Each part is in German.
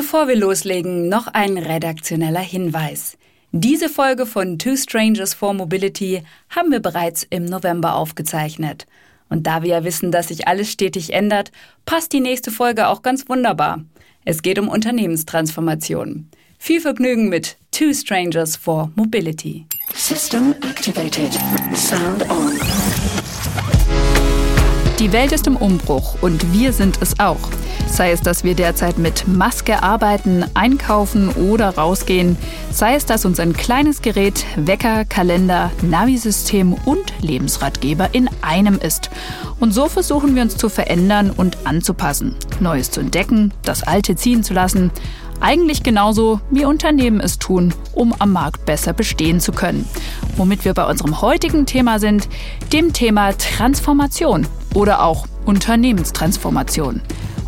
Bevor wir loslegen, noch ein redaktioneller Hinweis. Diese Folge von Two Strangers for Mobility haben wir bereits im November aufgezeichnet. Und da wir ja wissen, dass sich alles stetig ändert, passt die nächste Folge auch ganz wunderbar. Es geht um Unternehmenstransformation. Viel Vergnügen mit Two Strangers for Mobility. System activated. Sound on. Die Welt ist im Umbruch und wir sind es auch. Sei es, dass wir derzeit mit Maske arbeiten, einkaufen oder rausgehen, sei es, dass uns ein kleines Gerät, Wecker, Kalender, Navisystem und Lebensratgeber in einem ist. Und so versuchen wir uns zu verändern und anzupassen, Neues zu entdecken, das Alte ziehen zu lassen. Eigentlich genauso wie Unternehmen es tun, um am Markt besser bestehen zu können. Womit wir bei unserem heutigen Thema sind, dem Thema Transformation oder auch Unternehmenstransformation.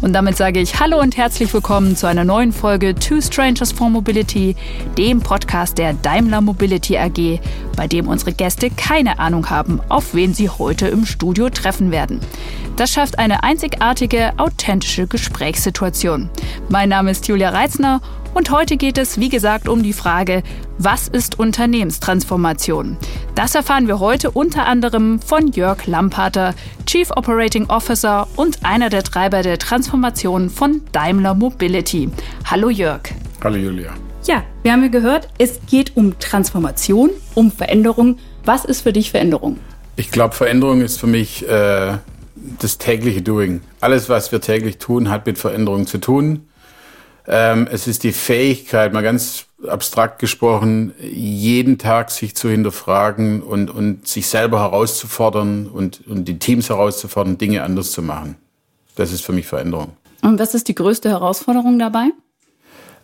Und damit sage ich Hallo und herzlich willkommen zu einer neuen Folge Two Strangers for Mobility, dem Podcast der Daimler Mobility AG, bei dem unsere Gäste keine Ahnung haben, auf wen sie heute im Studio treffen werden. Das schafft eine einzigartige, authentische Gesprächssituation. Mein Name ist Julia Reitzner und heute geht es, wie gesagt, um die Frage, was ist Unternehmenstransformation? Das erfahren wir heute unter anderem von Jörg Lampater, Chief Operating Officer und einer der Treiber der Transformation von Daimler Mobility. Hallo Jörg. Hallo Julia. Ja, wir haben ja gehört, es geht um Transformation, um Veränderung. Was ist für dich Veränderung? Ich glaube, Veränderung ist für mich äh, das tägliche Doing. Alles, was wir täglich tun, hat mit Veränderung zu tun. Ähm, es ist die Fähigkeit, mal ganz abstrakt gesprochen, jeden Tag sich zu hinterfragen und, und sich selber herauszufordern und, und die Teams herauszufordern, Dinge anders zu machen. Das ist für mich Veränderung. Und was ist die größte Herausforderung dabei?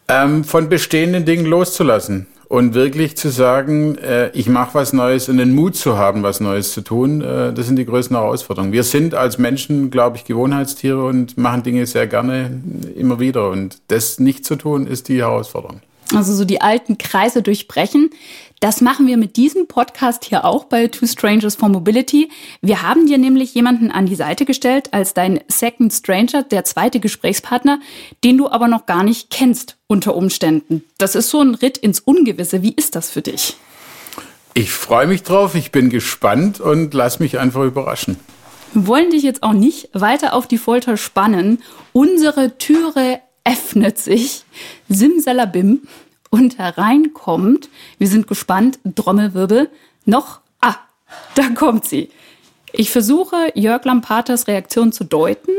Ähm, von bestehenden Dingen loszulassen und wirklich zu sagen, äh, ich mache was Neues und den Mut zu haben, was Neues zu tun, äh, das sind die größten Herausforderungen. Wir sind als Menschen, glaube ich, Gewohnheitstiere und machen Dinge sehr gerne immer wieder. Und das nicht zu tun, ist die Herausforderung. Also so die alten Kreise durchbrechen. Das machen wir mit diesem Podcast hier auch bei Two Strangers for Mobility. Wir haben dir nämlich jemanden an die Seite gestellt als dein Second Stranger, der zweite Gesprächspartner, den du aber noch gar nicht kennst unter Umständen. Das ist so ein Ritt ins Ungewisse. Wie ist das für dich? Ich freue mich drauf, ich bin gespannt und lass mich einfach überraschen. Wir wollen dich jetzt auch nicht weiter auf die Folter spannen. Unsere Türe öffnet sich. Simsalabim und hereinkommt. Wir sind gespannt. Trommelwirbel. Noch. Ah, da kommt sie. Ich versuche, Jörg Lampaters Reaktion zu deuten.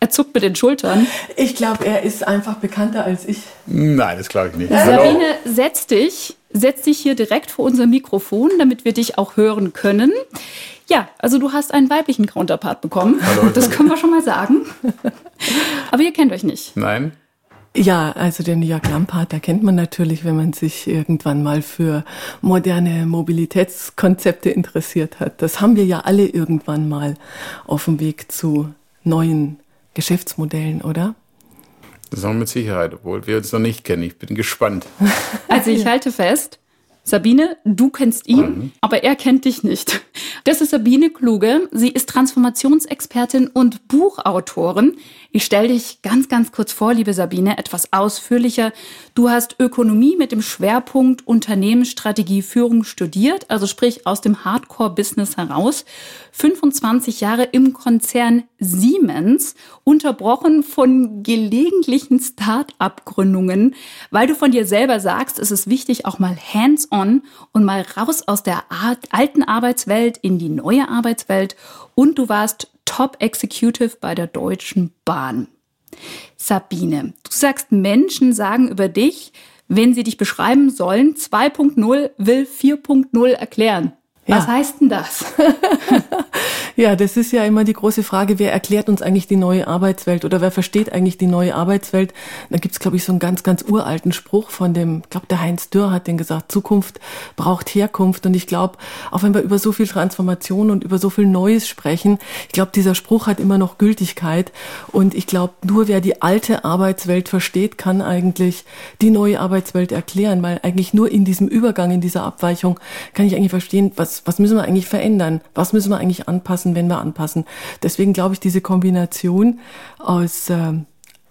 Er zuckt mit den Schultern. Ich glaube, er ist einfach bekannter als ich. Nein, das glaube ich nicht. Sabine, setz dich. Setz dich hier direkt vor unser Mikrofon, damit wir dich auch hören können. Ja, also du hast einen weiblichen Counterpart bekommen. Hallo. Das können wir schon mal sagen. Aber ihr kennt euch nicht. Nein. Ja, also den Jörg Lampard, da kennt man natürlich, wenn man sich irgendwann mal für moderne Mobilitätskonzepte interessiert hat. Das haben wir ja alle irgendwann mal auf dem Weg zu neuen Geschäftsmodellen, oder? Das haben wir mit Sicherheit, obwohl wir uns noch nicht kennen. Ich bin gespannt. Also ich halte fest, Sabine, du kennst ihn, mhm. aber er kennt dich nicht. Das ist Sabine Kluge. Sie ist Transformationsexpertin und Buchautorin. Ich stelle dich ganz, ganz kurz vor, liebe Sabine, etwas ausführlicher. Du hast Ökonomie mit dem Schwerpunkt Unternehmensstrategie Führung studiert, also sprich aus dem Hardcore-Business heraus. 25 Jahre im Konzern Siemens, unterbrochen von gelegentlichen Start-up-Gründungen, weil du von dir selber sagst, es ist wichtig, auch mal hands-on und mal raus aus der alten Arbeitswelt in die neue Arbeitswelt. Und du warst Top Executive bei der Deutschen Bahn. Sabine, du sagst, Menschen sagen über dich, wenn sie dich beschreiben sollen, 2.0 will 4.0 erklären. Was ja. heißt denn das? ja, das ist ja immer die große Frage, wer erklärt uns eigentlich die neue Arbeitswelt oder wer versteht eigentlich die neue Arbeitswelt? Da gibt's glaube ich, so einen ganz, ganz uralten Spruch von dem, ich glaube, der Heinz Dürr hat den gesagt, Zukunft braucht Herkunft. Und ich glaube, auch wenn wir über so viel Transformation und über so viel Neues sprechen, ich glaube, dieser Spruch hat immer noch Gültigkeit. Und ich glaube, nur wer die alte Arbeitswelt versteht, kann eigentlich die neue Arbeitswelt erklären, weil eigentlich nur in diesem Übergang, in dieser Abweichung kann ich eigentlich verstehen, was was, müssen wir eigentlich verändern? Was müssen wir eigentlich anpassen, wenn wir anpassen? Deswegen glaube ich, diese Kombination aus äh,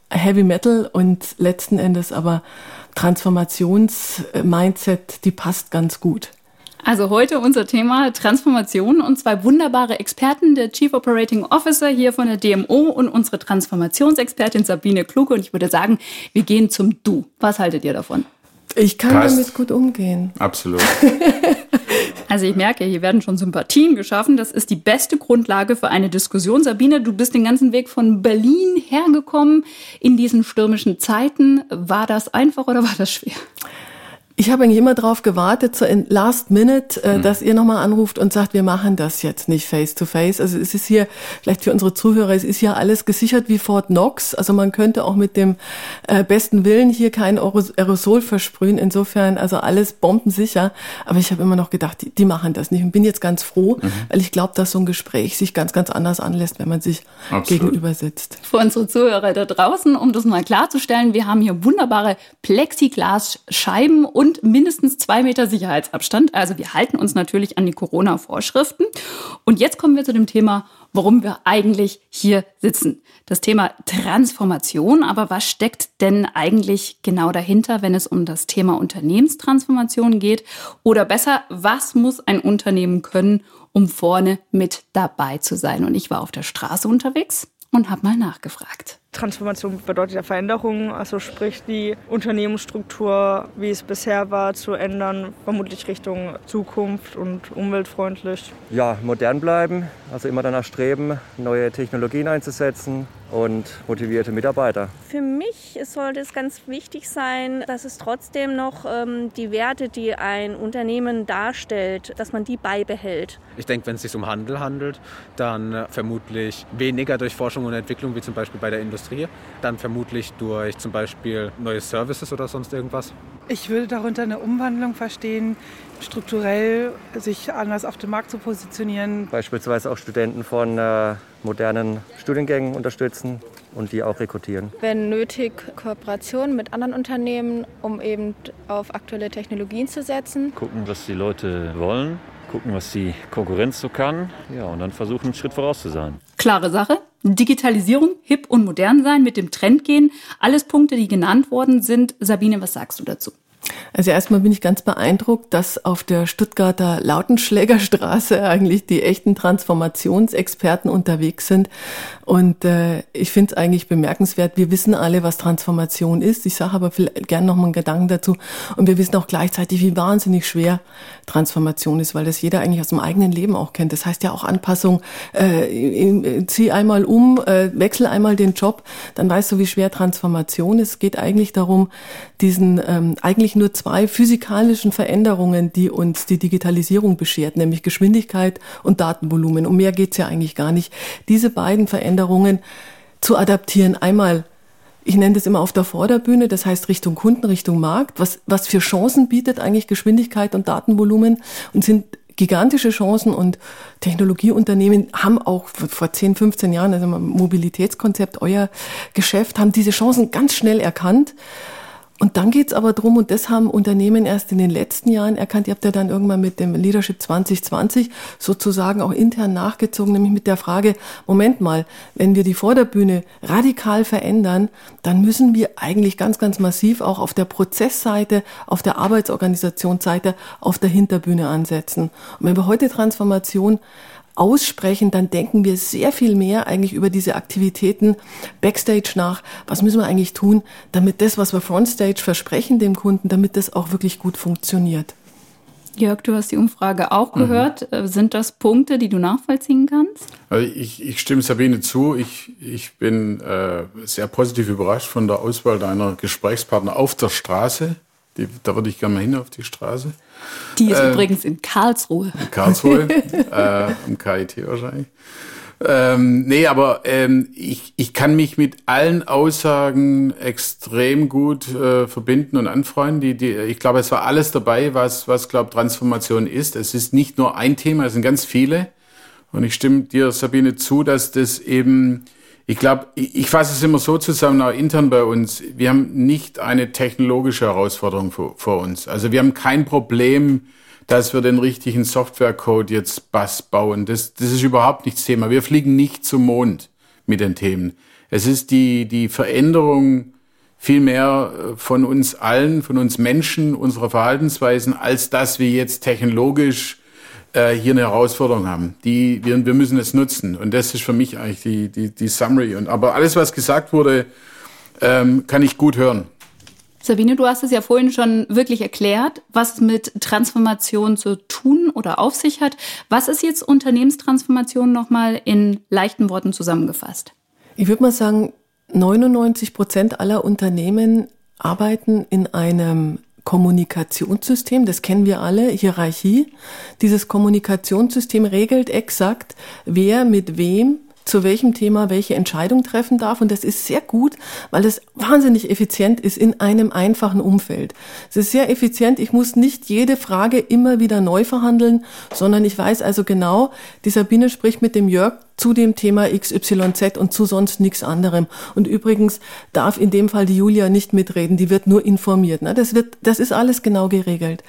Heavy Metal und letzten Endes aber Transformations-Mindset, die passt ganz gut. Also heute unser Thema Transformation und zwei wunderbare Experten, der Chief Operating Officer hier von der DMO und unsere Transformationsexpertin Sabine Kluge. Und ich würde sagen, wir gehen zum Du. Was haltet ihr davon? Ich kann Passt. damit gut umgehen. Absolut. Also ich merke, hier werden schon Sympathien geschaffen. Das ist die beste Grundlage für eine Diskussion. Sabine, du bist den ganzen Weg von Berlin hergekommen in diesen stürmischen Zeiten. War das einfach oder war das schwer? Ich habe eigentlich immer darauf gewartet, so in Last Minute, äh, mhm. dass ihr nochmal anruft und sagt, wir machen das jetzt nicht face to face. Also es ist hier, vielleicht für unsere Zuhörer, es ist ja alles gesichert wie Fort Knox. Also man könnte auch mit dem äh, besten Willen hier kein Aerosol versprühen. Insofern, also alles bombensicher. Aber ich habe immer noch gedacht, die, die, machen das nicht. Und bin jetzt ganz froh, mhm. weil ich glaube, dass so ein Gespräch sich ganz, ganz anders anlässt, wenn man sich Absolut. gegenüber sitzt. Für unsere Zuhörer da draußen, um das mal klarzustellen, wir haben hier wunderbare Plexiglasscheiben und und mindestens zwei Meter Sicherheitsabstand. Also wir halten uns natürlich an die Corona-Vorschriften. Und jetzt kommen wir zu dem Thema, warum wir eigentlich hier sitzen. Das Thema Transformation. Aber was steckt denn eigentlich genau dahinter, wenn es um das Thema Unternehmenstransformation geht? Oder besser, was muss ein Unternehmen können, um vorne mit dabei zu sein? Und ich war auf der Straße unterwegs und habe mal nachgefragt. Transformation bedeutet ja Veränderung, also sprich die Unternehmensstruktur, wie es bisher war, zu ändern, vermutlich Richtung Zukunft und umweltfreundlich. Ja, modern bleiben, also immer danach streben, neue Technologien einzusetzen, und motivierte Mitarbeiter. Für mich sollte es ganz wichtig sein, dass es trotzdem noch ähm, die Werte, die ein Unternehmen darstellt, dass man die beibehält. Ich denke, wenn es sich um Handel handelt, dann äh, vermutlich weniger durch Forschung und Entwicklung, wie zum Beispiel bei der Industrie, dann vermutlich durch zum Beispiel neue Services oder sonst irgendwas. Ich würde darunter eine Umwandlung verstehen, strukturell sich anders auf dem Markt zu positionieren. Beispielsweise auch Studenten von äh, modernen Studiengängen unterstützen und die auch rekrutieren. Wenn nötig, Kooperationen mit anderen Unternehmen, um eben auf aktuelle Technologien zu setzen. Gucken, was die Leute wollen, gucken, was die Konkurrenz so kann, ja, und dann versuchen, einen Schritt voraus zu sein. Klare Sache. Digitalisierung, hip und modern sein, mit dem Trend gehen. Alles Punkte, die genannt worden sind. Sabine, was sagst du dazu? Also erstmal bin ich ganz beeindruckt, dass auf der Stuttgarter Lautenschlägerstraße eigentlich die echten Transformationsexperten unterwegs sind. Und äh, ich finde es eigentlich bemerkenswert. Wir wissen alle, was Transformation ist. Ich sage aber gerne noch mal einen Gedanken dazu. Und wir wissen auch gleichzeitig, wie wahnsinnig schwer Transformation ist, weil das jeder eigentlich aus dem eigenen Leben auch kennt. Das heißt ja auch Anpassung. Äh, zieh einmal um, äh, wechsel einmal den Job, dann weißt du, wie schwer Transformation ist. Es geht eigentlich darum, diesen ähm, eigentlich nur zwei physikalischen Veränderungen, die uns die Digitalisierung beschert, nämlich Geschwindigkeit und Datenvolumen. Um mehr geht's ja eigentlich gar nicht. Diese beiden Veränderungen zu adaptieren, einmal ich nenne das immer auf der Vorderbühne, das heißt Richtung Kunden, Richtung Markt. Was, was für Chancen bietet eigentlich Geschwindigkeit und Datenvolumen und sind gigantische Chancen und Technologieunternehmen haben auch vor 10, 15 Jahren, also Mobilitätskonzept, euer Geschäft, haben diese Chancen ganz schnell erkannt und dann geht's aber drum, und das haben Unternehmen erst in den letzten Jahren erkannt, ihr habt ja dann irgendwann mit dem Leadership 2020 sozusagen auch intern nachgezogen, nämlich mit der Frage, Moment mal, wenn wir die Vorderbühne radikal verändern, dann müssen wir eigentlich ganz, ganz massiv auch auf der Prozessseite, auf der Arbeitsorganisationsseite, auf der Hinterbühne ansetzen. Und wenn wir heute Transformation aussprechen, dann denken wir sehr viel mehr eigentlich über diese Aktivitäten backstage nach. Was müssen wir eigentlich tun, damit das, was wir frontstage versprechen dem Kunden, damit das auch wirklich gut funktioniert? Jörg, du hast die Umfrage auch mhm. gehört. Mhm. Sind das Punkte, die du nachvollziehen kannst? Also ich, ich stimme Sabine zu. Ich, ich bin äh, sehr positiv überrascht von der Auswahl deiner Gesprächspartner auf der Straße. Die, da würde ich gerne mal hin auf die Straße. Die ist äh, übrigens in Karlsruhe. In Karlsruhe, äh, am KIT wahrscheinlich. Ähm, nee, aber ähm, ich, ich kann mich mit allen Aussagen extrem gut äh, verbinden und anfreunden. Die, die, ich glaube, es war alles dabei, was, was glaube Transformation ist. Es ist nicht nur ein Thema, es sind ganz viele. Und ich stimme dir, Sabine, zu, dass das eben ich glaube, ich, fasse es immer so zusammen, auch intern bei uns. Wir haben nicht eine technologische Herausforderung vor, vor uns. Also wir haben kein Problem, dass wir den richtigen Softwarecode jetzt bass bauen. Das, das ist überhaupt nicht das Thema. Wir fliegen nicht zum Mond mit den Themen. Es ist die, die Veränderung viel mehr äh, von uns allen, von uns Menschen, unserer Verhaltensweisen, als dass wir jetzt technologisch äh, hier eine Herausforderung haben. Die, wir, wir müssen es nutzen. Und das ist für mich eigentlich die, die, die Summary. Und, aber alles, was gesagt wurde, ähm, kann ich gut hören. Sabine, du hast es ja vorhin schon wirklich erklärt, was es mit Transformation zu tun oder auf sich hat. Was ist jetzt Unternehmenstransformation nochmal in leichten Worten zusammengefasst? Ich würde mal sagen, 99 Prozent aller Unternehmen arbeiten in einem Kommunikationssystem, das kennen wir alle, Hierarchie. Dieses Kommunikationssystem regelt exakt, wer mit wem zu welchem Thema welche Entscheidung treffen darf. Und das ist sehr gut, weil es wahnsinnig effizient ist in einem einfachen Umfeld. Es ist sehr effizient. Ich muss nicht jede Frage immer wieder neu verhandeln, sondern ich weiß also genau, die Sabine spricht mit dem Jörg zu dem Thema XYZ und zu sonst nichts anderem. Und übrigens darf in dem Fall die Julia nicht mitreden, die wird nur informiert. Ne? Das, wird, das ist alles genau geregelt.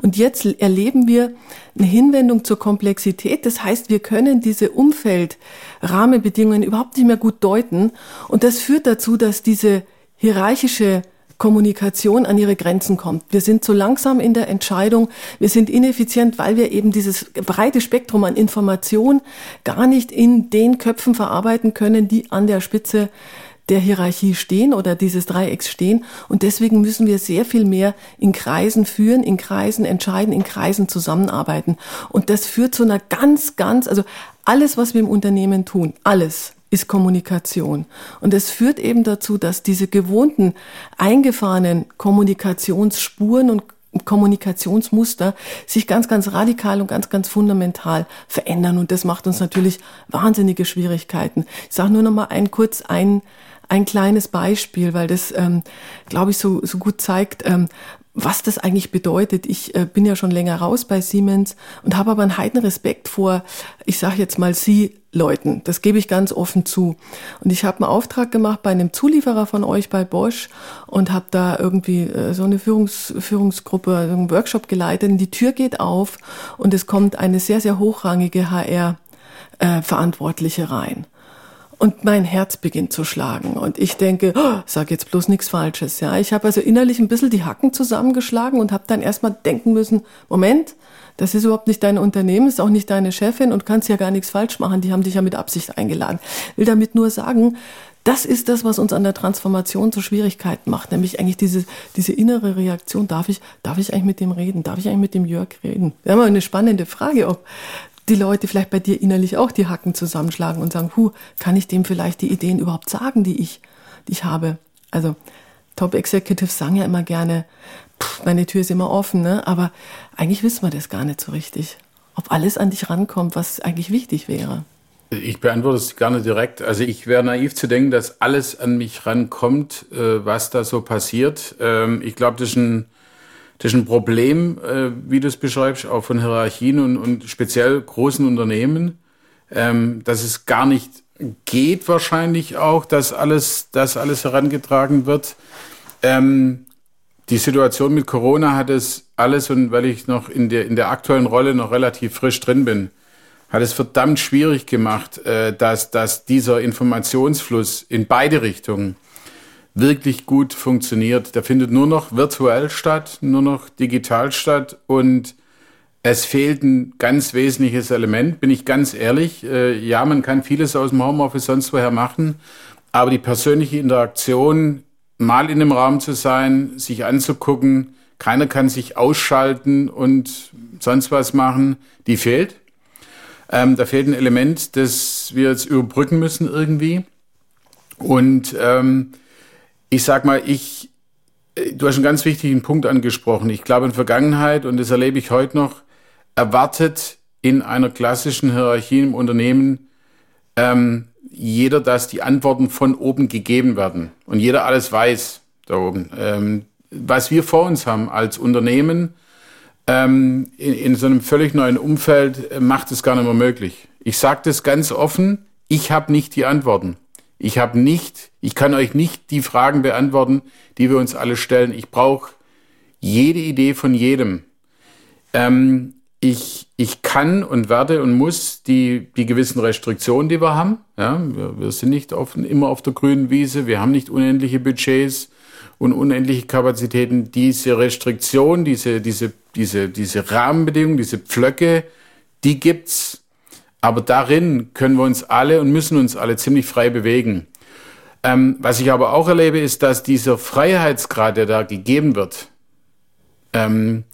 Und jetzt erleben wir eine Hinwendung zur Komplexität. Das heißt, wir können diese Umfeldrahmenbedingungen überhaupt nicht mehr gut deuten. Und das führt dazu, dass diese hierarchische Kommunikation an ihre Grenzen kommt. Wir sind zu langsam in der Entscheidung, wir sind ineffizient, weil wir eben dieses breite Spektrum an Information gar nicht in den Köpfen verarbeiten können, die an der Spitze der Hierarchie stehen oder dieses Dreiecks stehen. Und deswegen müssen wir sehr viel mehr in Kreisen führen, in Kreisen entscheiden, in Kreisen zusammenarbeiten. Und das führt zu einer ganz, ganz, also alles, was wir im Unternehmen tun, alles ist Kommunikation. Und es führt eben dazu, dass diese gewohnten, eingefahrenen Kommunikationsspuren und Kommunikationsmuster sich ganz, ganz radikal und ganz, ganz fundamental verändern. Und das macht uns natürlich wahnsinnige Schwierigkeiten. Ich sage nur noch mal ein kurz ein, ein kleines Beispiel, weil das, ähm, glaube ich, so, so gut zeigt, ähm, was das eigentlich bedeutet. Ich äh, bin ja schon länger raus bei Siemens und habe aber einen heiden Respekt vor, ich sage jetzt mal Sie Leuten. Das gebe ich ganz offen zu. Und ich habe einen Auftrag gemacht bei einem Zulieferer von euch bei Bosch und habe da irgendwie äh, so eine Führungs Führungsgruppe, einen Workshop geleitet. Und die Tür geht auf und es kommt eine sehr, sehr hochrangige HR-Verantwortliche äh, rein. Und mein Herz beginnt zu schlagen. Und ich denke, oh, sag jetzt bloß nichts Falsches. Ja, ich habe also innerlich ein bisschen die Hacken zusammengeschlagen und habe dann erstmal denken müssen, Moment, das ist überhaupt nicht dein Unternehmen, ist auch nicht deine Chefin und kannst ja gar nichts falsch machen. Die haben dich ja mit Absicht eingeladen. Will damit nur sagen, das ist das, was uns an der Transformation so Schwierigkeiten macht, nämlich eigentlich diese, diese innere Reaktion. Darf ich, darf ich eigentlich mit dem reden? Darf ich eigentlich mit dem Jörg reden? Wir haben eine spannende Frage, ob die Leute vielleicht bei dir innerlich auch die Hacken zusammenschlagen und sagen, hu, kann ich dem vielleicht die Ideen überhaupt sagen, die ich, die ich habe? Also Top Executives sagen ja immer gerne, meine Tür ist immer offen, ne? aber eigentlich wissen wir das gar nicht so richtig. Ob alles an dich rankommt, was eigentlich wichtig wäre. Ich beantworte es nicht direkt. Also ich wäre naiv zu denken, dass alles an mich rankommt, äh, was da so passiert. Ähm, ich glaube, das ist ein das ist ein Problem, äh, wie du es beschreibst, auch von Hierarchien und, und speziell großen Unternehmen, ähm, dass es gar nicht geht wahrscheinlich auch, dass alles, dass alles herangetragen wird. Ähm, die Situation mit Corona hat es alles, und weil ich noch in der, in der aktuellen Rolle noch relativ frisch drin bin, hat es verdammt schwierig gemacht, äh, dass, dass dieser Informationsfluss in beide Richtungen wirklich gut funktioniert. Der findet nur noch virtuell statt, nur noch digital statt und es fehlt ein ganz wesentliches Element, bin ich ganz ehrlich. Äh, ja, man kann vieles aus dem Homeoffice sonst woher machen, aber die persönliche Interaktion, mal in einem Raum zu sein, sich anzugucken, keiner kann sich ausschalten und sonst was machen, die fehlt. Ähm, da fehlt ein Element, das wir jetzt überbrücken müssen irgendwie. Und ähm, ich sag mal, ich, äh, du hast einen ganz wichtigen Punkt angesprochen. Ich glaube, in Vergangenheit, und das erlebe ich heute noch, erwartet in einer klassischen Hierarchie im Unternehmen ähm, jeder, dass die Antworten von oben gegeben werden und jeder alles weiß da oben. Ähm, was wir vor uns haben als Unternehmen ähm, in, in so einem völlig neuen Umfeld äh, macht es gar nicht mehr möglich. Ich sage das ganz offen, ich habe nicht die Antworten. Ich habe nicht, ich kann euch nicht die Fragen beantworten, die wir uns alle stellen. Ich brauche jede Idee von jedem. Ähm, ich, ich kann und werde und muss die, die gewissen Restriktionen, die wir haben, ja, wir, wir sind nicht auf, immer auf der grünen Wiese, wir haben nicht unendliche Budgets und unendliche Kapazitäten. Diese Restriktion, diese, diese, diese, diese Rahmenbedingungen, diese Pflöcke, die gibt's. Aber darin können wir uns alle und müssen uns alle ziemlich frei bewegen. Ähm, was ich aber auch erlebe, ist, dass dieser Freiheitsgrad, der da gegeben wird, ähm,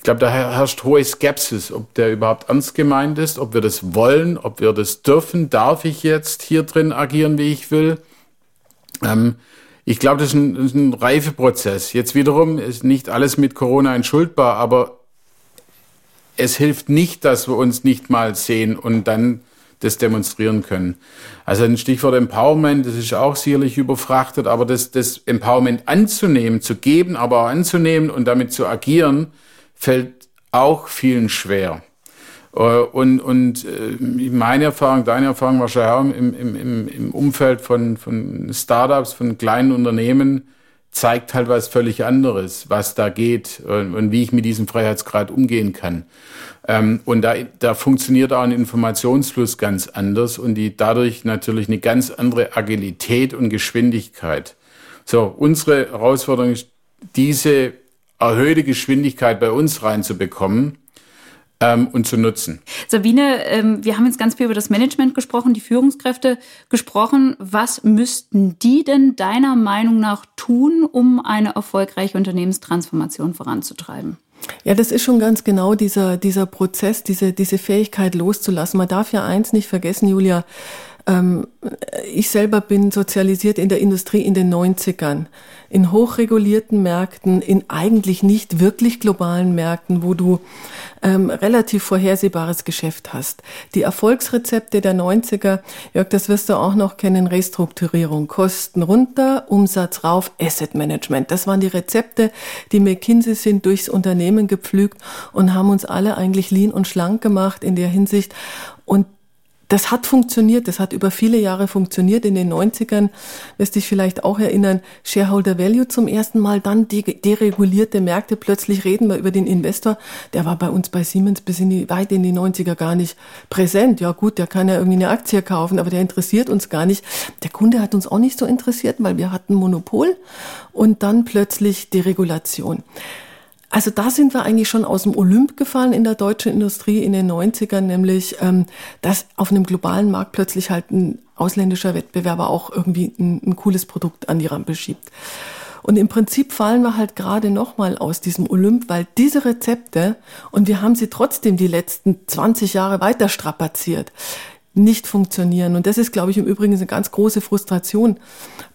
ich glaube, da herrscht hohe Skepsis, ob der überhaupt ernst gemeint ist, ob wir das wollen, ob wir das dürfen. Darf ich jetzt hier drin agieren, wie ich will? Ähm, ich glaube, das ist ein, das ist ein Reifeprozess. Jetzt wiederum ist nicht alles mit Corona entschuldbar, aber es hilft nicht, dass wir uns nicht mal sehen und dann das demonstrieren können. Also ein Stichwort Empowerment, das ist auch sicherlich überfrachtet, aber das, das Empowerment anzunehmen, zu geben, aber auch anzunehmen und damit zu agieren, fällt auch vielen schwer. Äh, und, und äh, meine Erfahrung, deine Erfahrung wahrscheinlich auch im, im, im Umfeld von, von Startups, von kleinen Unternehmen, zeigt halt was völlig anderes, was da geht und, und wie ich mit diesem Freiheitsgrad umgehen kann. Ähm, und da, da funktioniert auch ein Informationsfluss ganz anders und die dadurch natürlich eine ganz andere Agilität und Geschwindigkeit. So, unsere Herausforderung ist, diese erhöhte Geschwindigkeit bei uns reinzubekommen ähm, und zu nutzen. Sabine, ähm, wir haben jetzt ganz viel über das Management gesprochen, die Führungskräfte gesprochen. Was müssten die denn deiner Meinung nach tun, um eine erfolgreiche Unternehmenstransformation voranzutreiben? Ja, das ist schon ganz genau dieser, dieser Prozess, diese, diese Fähigkeit loszulassen. Man darf ja eins nicht vergessen, Julia. Ähm, ich selber bin sozialisiert in der Industrie in den 90ern in hochregulierten Märkten, in eigentlich nicht wirklich globalen Märkten, wo du ähm, relativ vorhersehbares Geschäft hast. Die Erfolgsrezepte der 90er, Jörg, das wirst du auch noch kennen, Restrukturierung, Kosten runter, Umsatz rauf, Asset Management. Das waren die Rezepte, die McKinsey sind durchs Unternehmen gepflügt und haben uns alle eigentlich lean und schlank gemacht in der Hinsicht. Und das hat funktioniert, das hat über viele Jahre funktioniert. In den 90ern, wirst dich vielleicht auch erinnern, Shareholder Value zum ersten Mal, dann deregulierte Märkte. Plötzlich reden wir über den Investor. Der war bei uns bei Siemens bis in die, weit in die 90er gar nicht präsent. Ja gut, der kann ja irgendwie eine Aktie kaufen, aber der interessiert uns gar nicht. Der Kunde hat uns auch nicht so interessiert, weil wir hatten Monopol und dann plötzlich Deregulation. Also da sind wir eigentlich schon aus dem Olymp gefallen in der deutschen Industrie in den 90ern, nämlich ähm, dass auf einem globalen Markt plötzlich halt ein ausländischer Wettbewerber auch irgendwie ein, ein cooles Produkt an die Rampe schiebt. Und im Prinzip fallen wir halt gerade nochmal aus diesem Olymp, weil diese Rezepte, und wir haben sie trotzdem die letzten 20 Jahre weiter strapaziert, nicht funktionieren. Und das ist, glaube ich, im Übrigen eine ganz große Frustration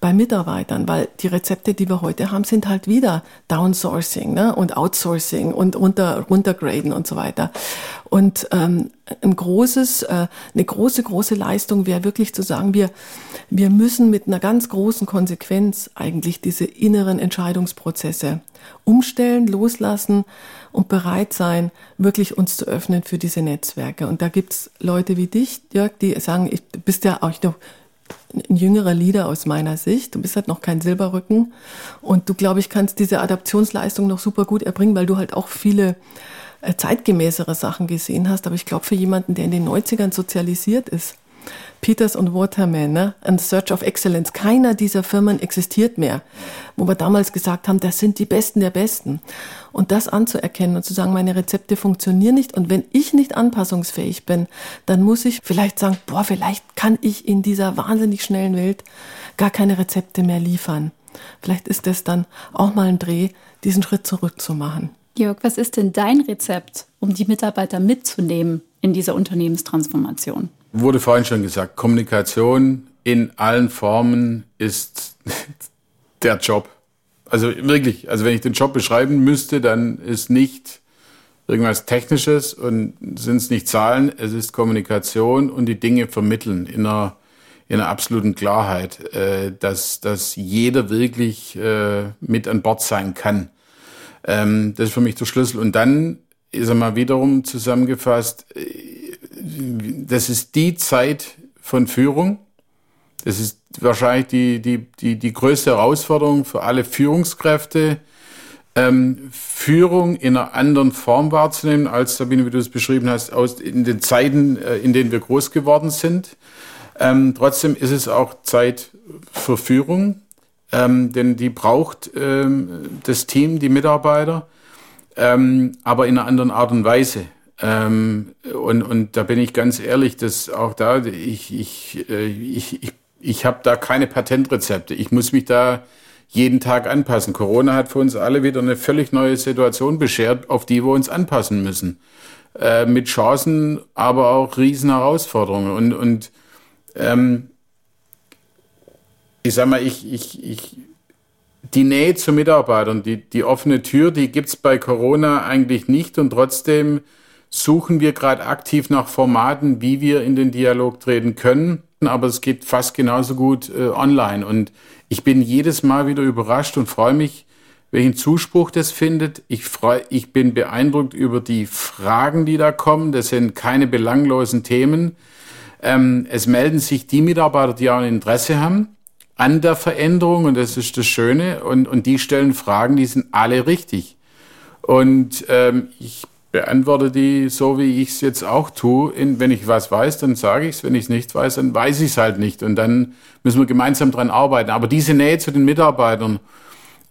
bei Mitarbeitern, weil die Rezepte, die wir heute haben, sind halt wieder Downsourcing ne? und Outsourcing und runter, runtergraden und so weiter. Und ähm, ein großes, äh, eine große, große Leistung wäre wirklich zu sagen, wir, wir müssen mit einer ganz großen Konsequenz eigentlich diese inneren Entscheidungsprozesse umstellen, loslassen und bereit sein, wirklich uns zu öffnen für diese Netzwerke. Und da gibt's Leute wie dich, Jörg, die sagen, ich bist ja auch noch ein jüngerer Leader aus meiner Sicht. Du bist halt noch kein Silberrücken. Und du, glaube ich, kannst diese Adaptionsleistung noch super gut erbringen, weil du halt auch viele äh, zeitgemäßere Sachen gesehen hast. Aber ich glaube, für jemanden, der in den 90ern sozialisiert ist, Peters und Waterman, ne? And Search of Excellence. Keiner dieser Firmen existiert mehr. Wo wir damals gesagt haben, das sind die Besten der Besten. Und das anzuerkennen und zu sagen, meine Rezepte funktionieren nicht. Und wenn ich nicht anpassungsfähig bin, dann muss ich vielleicht sagen, boah, vielleicht kann ich in dieser wahnsinnig schnellen Welt gar keine Rezepte mehr liefern. Vielleicht ist das dann auch mal ein Dreh, diesen Schritt zurück zu machen. Jörg, was ist denn dein Rezept, um die Mitarbeiter mitzunehmen in dieser Unternehmenstransformation? Wurde vorhin schon gesagt, Kommunikation in allen Formen ist der Job. Also wirklich, also wenn ich den Job beschreiben müsste, dann ist nicht irgendwas Technisches und sind es nicht Zahlen, es ist Kommunikation und die Dinge vermitteln in einer, in einer absoluten Klarheit, äh, dass, dass jeder wirklich äh, mit an Bord sein kann. Ähm, das ist für mich der Schlüssel. Und dann ist er mal wiederum zusammengefasst, das ist die Zeit von Führung. Das ist wahrscheinlich die, die, die, die größte Herausforderung für alle Führungskräfte, ähm, Führung in einer anderen Form wahrzunehmen, als Sabine, wie du es beschrieben hast, aus in den Zeiten, äh, in denen wir groß geworden sind. Ähm, trotzdem ist es auch Zeit für Führung, ähm, denn die braucht ähm, das Team, die Mitarbeiter, ähm, aber in einer anderen Art und Weise. Ähm, und, und da bin ich ganz ehrlich, dass auch da, ich, ich, äh, ich, ich, ich habe da keine Patentrezepte. Ich muss mich da jeden Tag anpassen. Corona hat für uns alle wieder eine völlig neue Situation beschert, auf die wir uns anpassen müssen. Äh, mit Chancen, aber auch riesen Herausforderungen. Und, und ähm, ich sag mal, ich, ich, ich, die Nähe zu Mitarbeitern, die, die offene Tür, die gibt's bei Corona eigentlich nicht und trotzdem suchen wir gerade aktiv nach Formaten, wie wir in den Dialog treten können. Aber es geht fast genauso gut äh, online. Und ich bin jedes Mal wieder überrascht und freue mich, welchen Zuspruch das findet. Ich, freu, ich bin beeindruckt über die Fragen, die da kommen. Das sind keine belanglosen Themen. Ähm, es melden sich die Mitarbeiter, die auch ein Interesse haben an der Veränderung und das ist das Schöne. Und, und die stellen Fragen, die sind alle richtig. Und ähm, ich beantworte die so, wie ich es jetzt auch tue. In, wenn ich was weiß, dann sage ich es. Wenn ich es nicht weiß, dann weiß ich es halt nicht. Und dann müssen wir gemeinsam dran arbeiten. Aber diese Nähe zu den Mitarbeitern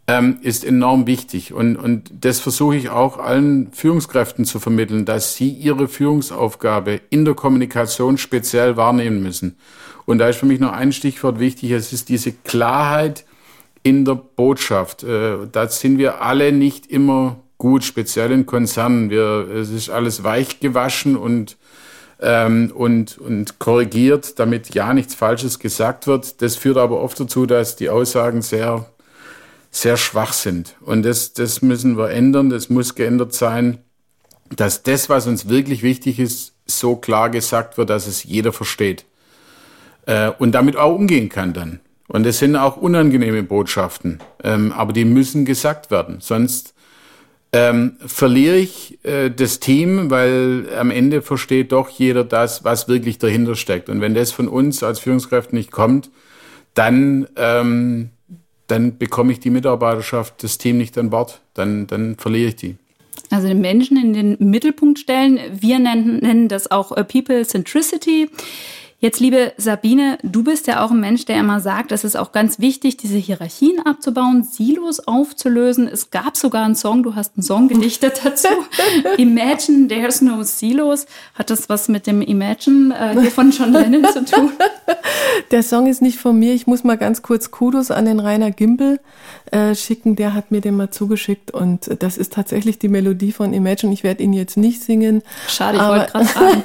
ähm, ist enorm wichtig. Und, und das versuche ich auch allen Führungskräften zu vermitteln, dass sie ihre Führungsaufgabe in der Kommunikation speziell wahrnehmen müssen. Und da ist für mich noch ein Stichwort wichtig. Es ist diese Klarheit in der Botschaft. Äh, da sind wir alle nicht immer gut, speziell in Konzernen. Wir, es ist alles weich gewaschen und, ähm, und, und korrigiert, damit ja nichts Falsches gesagt wird. Das führt aber oft dazu, dass die Aussagen sehr, sehr schwach sind. Und das, das müssen wir ändern. Das muss geändert sein, dass das, was uns wirklich wichtig ist, so klar gesagt wird, dass es jeder versteht. Äh, und damit auch umgehen kann dann. Und es sind auch unangenehme Botschaften, ähm, aber die müssen gesagt werden. Sonst ähm, verliere ich äh, das Team, weil am Ende versteht doch jeder das, was wirklich dahinter steckt. Und wenn das von uns als Führungskräfte nicht kommt, dann, ähm, dann bekomme ich die Mitarbeiterschaft, das Team nicht an Bord. Dann, dann verliere ich die. Also den Menschen in den Mittelpunkt stellen. Wir nennen, nennen das auch äh, People Centricity. Jetzt, liebe Sabine, du bist ja auch ein Mensch, der immer sagt, es ist auch ganz wichtig, diese Hierarchien abzubauen, Silos aufzulösen. Es gab sogar einen Song, du hast einen Song gedichtet dazu. Imagine There's No Silos. Hat das was mit dem Imagine äh, hier von John Lennon zu tun? Der Song ist nicht von mir. Ich muss mal ganz kurz Kudos an den Rainer Gimbel äh, schicken. Der hat mir den mal zugeschickt und das ist tatsächlich die Melodie von Imagine. Ich werde ihn jetzt nicht singen. Schade, ich wollte gerade sagen.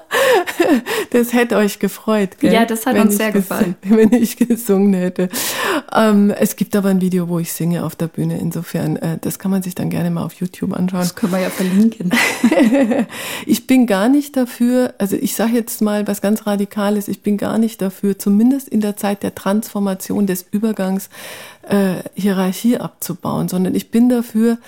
das hätte euch gefreut. Gell? Ja, das hat wenn uns sehr gefallen. Wenn ich gesungen hätte. Ähm, es gibt aber ein Video, wo ich singe auf der Bühne. Insofern, äh, das kann man sich dann gerne mal auf YouTube anschauen. Das können wir ja verlinken. ich bin gar nicht dafür, also ich sage jetzt mal was ganz Radikales, ich bin gar nicht dafür, zumindest in der Zeit der Transformation des Übergangs äh, Hierarchie abzubauen, sondern ich bin dafür,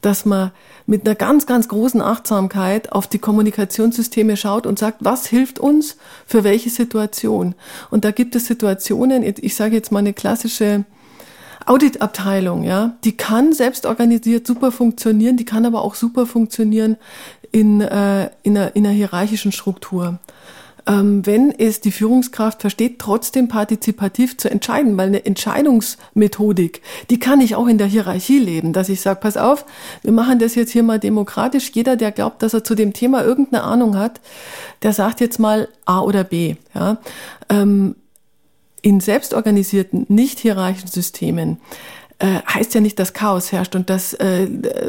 dass man mit einer ganz, ganz großen Achtsamkeit auf die Kommunikationssysteme schaut und sagt, was hilft uns für welche Situation. Und da gibt es Situationen, ich sage jetzt mal eine klassische Auditabteilung, ja, die kann selbst organisiert super funktionieren, die kann aber auch super funktionieren in, äh, in, einer, in einer hierarchischen Struktur wenn es die Führungskraft versteht, trotzdem partizipativ zu entscheiden, weil eine Entscheidungsmethodik, die kann ich auch in der Hierarchie leben, dass ich sage, pass auf, wir machen das jetzt hier mal demokratisch. Jeder, der glaubt, dass er zu dem Thema irgendeine Ahnung hat, der sagt jetzt mal A oder B. Ja? Ähm, in selbstorganisierten, nicht hierarchischen Systemen äh, heißt ja nicht, dass Chaos herrscht und dass äh,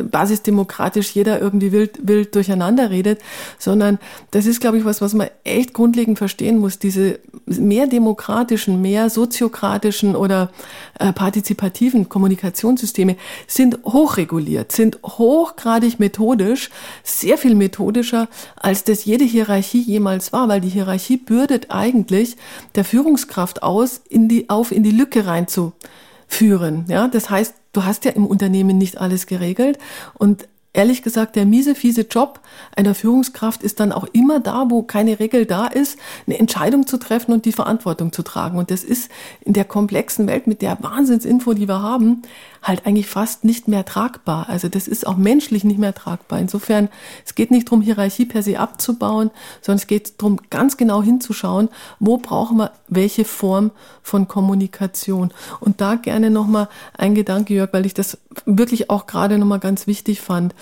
basisdemokratisch jeder irgendwie wild, wild durcheinander redet, sondern das ist, glaube ich, was, was man echt grundlegend verstehen muss. Diese mehr demokratischen, mehr soziokratischen oder äh, partizipativen Kommunikationssysteme sind hochreguliert, sind hochgradig methodisch, sehr viel methodischer, als das jede Hierarchie jemals war, weil die Hierarchie bürdet eigentlich der Führungskraft aus, in die, auf in die Lücke rein zu führen. Ja, das heißt, du hast ja im Unternehmen nicht alles geregelt und ehrlich gesagt, der miese, fiese Job einer Führungskraft ist dann auch immer da, wo keine Regel da ist, eine Entscheidung zu treffen und die Verantwortung zu tragen. Und das ist in der komplexen Welt mit der Wahnsinnsinfo, die wir haben, halt eigentlich fast nicht mehr tragbar. Also das ist auch menschlich nicht mehr tragbar. Insofern, es geht nicht darum, Hierarchie per se abzubauen, sondern es geht darum, ganz genau hinzuschauen, wo brauchen wir welche Form von Kommunikation. Und da gerne nochmal ein Gedanke, Jörg, weil ich das wirklich auch gerade nochmal ganz wichtig fand.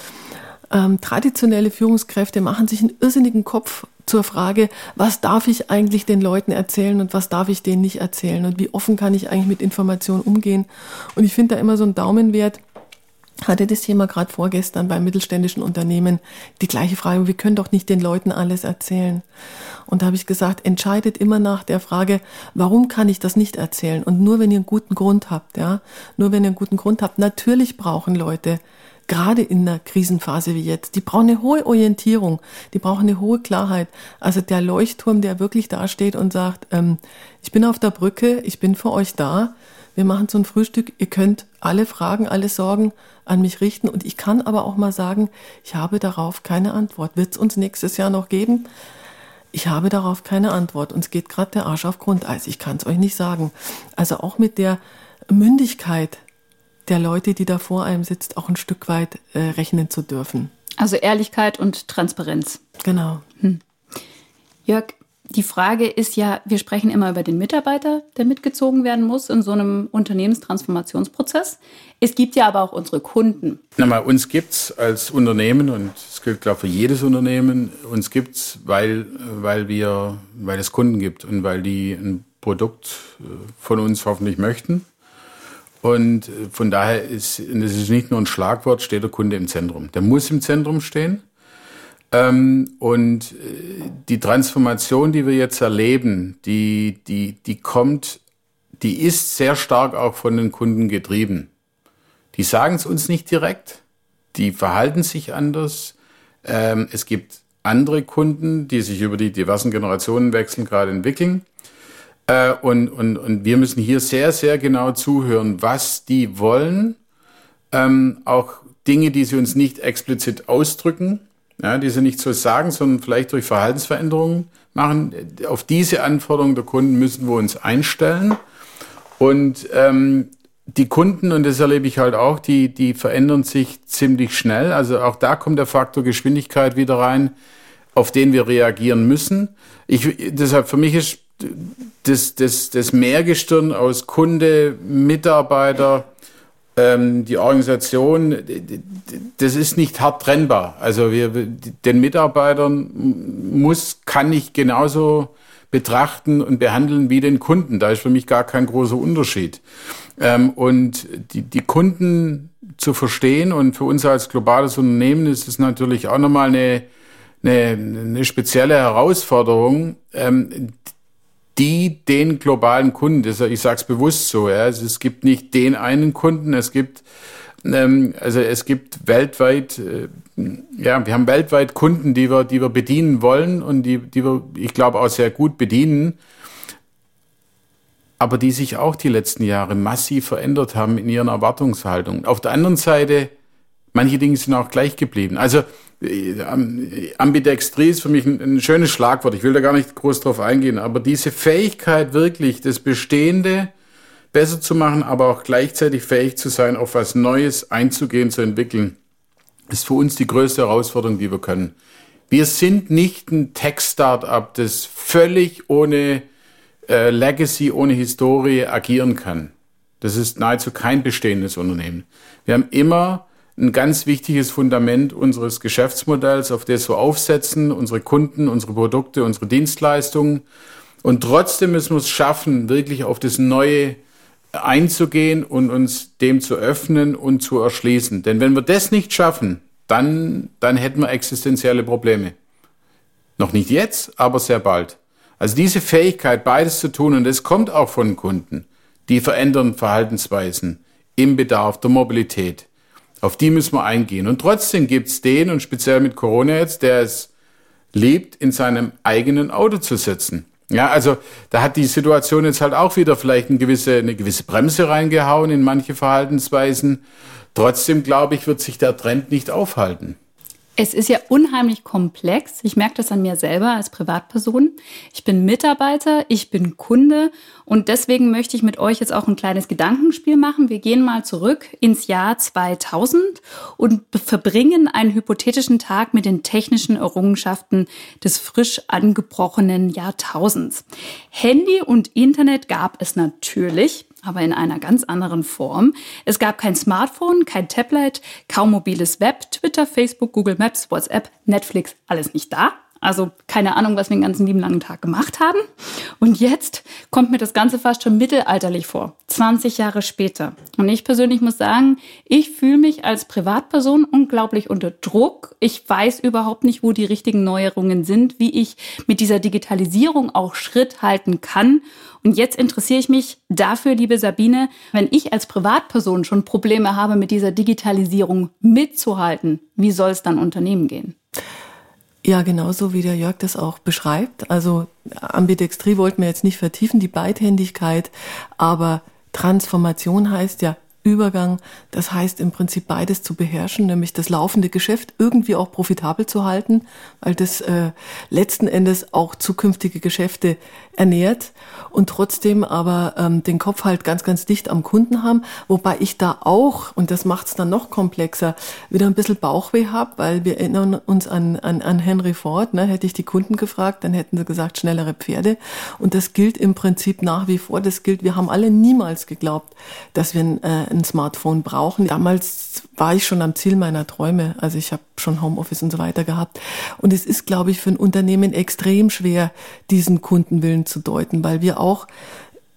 Ähm, traditionelle Führungskräfte machen sich einen irrsinnigen Kopf zur Frage, was darf ich eigentlich den Leuten erzählen und was darf ich denen nicht erzählen und wie offen kann ich eigentlich mit Informationen umgehen. Und ich finde da immer so einen Daumenwert, hatte das Thema gerade vorgestern bei mittelständischen Unternehmen die gleiche Frage, wir können doch nicht den Leuten alles erzählen. Und da habe ich gesagt, entscheidet immer nach der Frage, warum kann ich das nicht erzählen? Und nur wenn ihr einen guten Grund habt, ja, nur wenn ihr einen guten Grund habt, natürlich brauchen Leute gerade in einer Krisenphase wie jetzt, die brauchen eine hohe Orientierung, die brauchen eine hohe Klarheit. Also der Leuchtturm, der wirklich da steht und sagt, ähm, ich bin auf der Brücke, ich bin für euch da, wir machen so ein Frühstück, ihr könnt alle Fragen, alle Sorgen an mich richten und ich kann aber auch mal sagen, ich habe darauf keine Antwort. Wird es uns nächstes Jahr noch geben? Ich habe darauf keine Antwort. Uns geht gerade der Arsch auf Grundeis. Ich kann es euch nicht sagen. Also auch mit der Mündigkeit, der Leute, die da vor einem sitzt, auch ein Stück weit äh, rechnen zu dürfen. Also Ehrlichkeit und Transparenz. Genau. Hm. Jörg, die Frage ist ja, wir sprechen immer über den Mitarbeiter, der mitgezogen werden muss in so einem Unternehmenstransformationsprozess. Es gibt ja aber auch unsere Kunden. Na mal, uns gibt es als Unternehmen und das gilt glaube für jedes Unternehmen. Uns gibt's, weil weil wir weil es Kunden gibt und weil die ein Produkt äh, von uns hoffentlich möchten und äh, von daher ist, das ist nicht nur ein Schlagwort, steht der Kunde im Zentrum. Der muss im Zentrum stehen. Ähm, und äh, die Transformation, die wir jetzt erleben, die, die, die kommt, die ist sehr stark auch von den Kunden getrieben. Die sagen es uns nicht direkt, die verhalten sich anders. Ähm, es gibt andere Kunden, die sich über die diversen Generationenwechsel gerade entwickeln. Äh, und, und, und wir müssen hier sehr, sehr genau zuhören, was die wollen. Ähm, auch Dinge, die sie uns nicht explizit ausdrücken, ja, die sie nicht so sagen, sondern vielleicht durch Verhaltensveränderungen machen. Auf diese Anforderungen der Kunden müssen wir uns einstellen. Und ähm, die Kunden, und das erlebe ich halt auch, die, die verändern sich ziemlich schnell. Also auch da kommt der Faktor Geschwindigkeit wieder rein, auf den wir reagieren müssen. Ich, deshalb für mich ist das, das, das Mehrgestirn aus Kunde, Mitarbeiter, ähm, die Organisation, das ist nicht hart trennbar. Also wir, den Mitarbeitern muss, kann ich genauso betrachten und behandeln wie den Kunden. Da ist für mich gar kein großer Unterschied. Ähm, und die, die Kunden zu verstehen und für uns als globales Unternehmen ist es natürlich auch nochmal eine, eine, eine spezielle Herausforderung, ähm, die den globalen Kunden, ich sage es bewusst so, ja, es gibt nicht den einen Kunden, es gibt ähm, also es gibt weltweit, äh, ja, wir haben weltweit Kunden, die wir, die wir bedienen wollen und die, die wir, ich glaube, auch sehr gut bedienen, aber die sich auch die letzten Jahre massiv verändert haben in ihren Erwartungshaltungen. Auf der anderen Seite, manche Dinge sind auch gleich geblieben. Also Ambidextrie ist für mich ein, ein, schönes Schlagwort. Ich will da gar nicht groß drauf eingehen, aber diese Fähigkeit wirklich, das Bestehende besser zu machen, aber auch gleichzeitig fähig zu sein, auf was Neues einzugehen, zu entwickeln, ist für uns die größte Herausforderung, die wir können. Wir sind nicht ein Tech-Startup, das völlig ohne äh, Legacy, ohne Historie agieren kann. Das ist nahezu kein bestehendes Unternehmen. Wir haben immer ein ganz wichtiges Fundament unseres Geschäftsmodells, auf das wir aufsetzen, unsere Kunden, unsere Produkte, unsere Dienstleistungen. Und trotzdem müssen wir es schaffen, wirklich auf das Neue einzugehen und uns dem zu öffnen und zu erschließen. Denn wenn wir das nicht schaffen, dann, dann hätten wir existenzielle Probleme. Noch nicht jetzt, aber sehr bald. Also diese Fähigkeit, beides zu tun, und das kommt auch von Kunden, die verändern Verhaltensweisen im Bedarf der Mobilität, auf die müssen wir eingehen. Und trotzdem gibt's den, und speziell mit Corona jetzt, der es liebt, in seinem eigenen Auto zu sitzen. Ja, also da hat die Situation jetzt halt auch wieder vielleicht eine gewisse, eine gewisse Bremse reingehauen in manche Verhaltensweisen. Trotzdem glaube ich, wird sich der Trend nicht aufhalten. Es ist ja unheimlich komplex. Ich merke das an mir selber als Privatperson. Ich bin Mitarbeiter, ich bin Kunde und deswegen möchte ich mit euch jetzt auch ein kleines Gedankenspiel machen. Wir gehen mal zurück ins Jahr 2000 und verbringen einen hypothetischen Tag mit den technischen Errungenschaften des frisch angebrochenen Jahrtausends. Handy und Internet gab es natürlich aber in einer ganz anderen Form. Es gab kein Smartphone, kein Tablet, kaum mobiles Web, Twitter, Facebook, Google Maps, WhatsApp, Netflix, alles nicht da. Also keine Ahnung, was wir den ganzen lieben langen Tag gemacht haben. Und jetzt kommt mir das Ganze fast schon mittelalterlich vor. 20 Jahre später. Und ich persönlich muss sagen, ich fühle mich als Privatperson unglaublich unter Druck. Ich weiß überhaupt nicht, wo die richtigen Neuerungen sind, wie ich mit dieser Digitalisierung auch Schritt halten kann. Und jetzt interessiere ich mich dafür, liebe Sabine, wenn ich als Privatperson schon Probleme habe, mit dieser Digitalisierung mitzuhalten, wie soll es dann Unternehmen gehen? Ja, genauso wie der Jörg das auch beschreibt. Also Ambidextrie wollten wir jetzt nicht vertiefen, die Beidhändigkeit, aber Transformation heißt ja Übergang. Das heißt im Prinzip beides zu beherrschen, nämlich das laufende Geschäft irgendwie auch profitabel zu halten, weil das äh, letzten Endes auch zukünftige Geschäfte ernährt und trotzdem aber ähm, den Kopf halt ganz, ganz dicht am Kunden haben, wobei ich da auch, und das macht es dann noch komplexer, wieder ein bisschen Bauchweh habe, weil wir erinnern uns an, an, an Henry Ford, ne? hätte ich die Kunden gefragt, dann hätten sie gesagt, schnellere Pferde und das gilt im Prinzip nach wie vor, das gilt, wir haben alle niemals geglaubt, dass wir ein, äh, ein Smartphone brauchen. Damals war ich schon am Ziel meiner Träume, also ich habe schon Homeoffice und so weiter gehabt und es ist, glaube ich, für ein Unternehmen extrem schwer, diesen Kundenwillen zu deuten, weil wir auch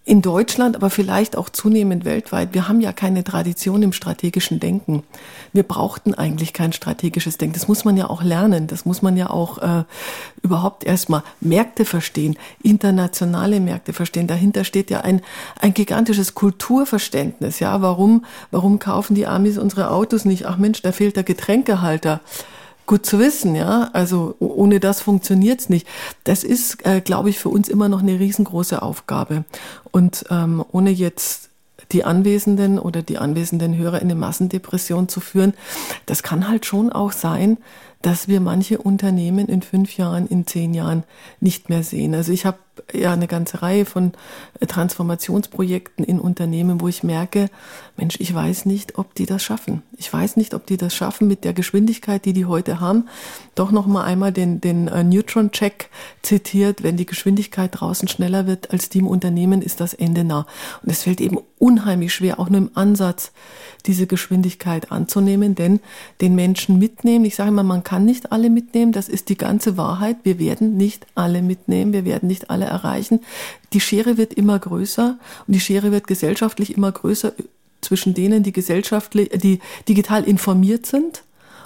in Deutschland, aber vielleicht auch zunehmend weltweit, wir haben ja keine Tradition im strategischen Denken. Wir brauchten eigentlich kein strategisches Denken. Das muss man ja auch lernen. Das muss man ja auch äh, überhaupt erstmal Märkte verstehen, internationale Märkte verstehen. Dahinter steht ja ein, ein gigantisches Kulturverständnis. Ja, warum, warum kaufen die Amis unsere Autos nicht? Ach Mensch, da fehlt der Getränkehalter gut zu wissen, ja. Also ohne das funktioniert's nicht. Das ist, äh, glaube ich, für uns immer noch eine riesengroße Aufgabe. Und ähm, ohne jetzt die Anwesenden oder die anwesenden Hörer in eine Massendepression zu führen, das kann halt schon auch sein, dass wir manche Unternehmen in fünf Jahren, in zehn Jahren nicht mehr sehen. Also ich habe ja eine ganze Reihe von äh, Transformationsprojekten in Unternehmen, wo ich merke, Mensch, ich weiß nicht, ob die das schaffen. Ich weiß nicht, ob die das schaffen mit der Geschwindigkeit, die die heute haben. Doch noch mal einmal den, den äh, Neutron-Check zitiert. Wenn die Geschwindigkeit draußen schneller wird als die im Unternehmen, ist das Ende nah. Und es fällt eben unheimlich schwer, auch nur im Ansatz, diese Geschwindigkeit anzunehmen, denn den Menschen mitnehmen. Ich sage immer, man kann nicht alle mitnehmen. Das ist die ganze Wahrheit. Wir werden nicht alle mitnehmen. Wir werden nicht alle erreichen. Die Schere wird immer größer und die Schere wird gesellschaftlich immer größer zwischen denen, die gesellschaftlich, die digital informiert sind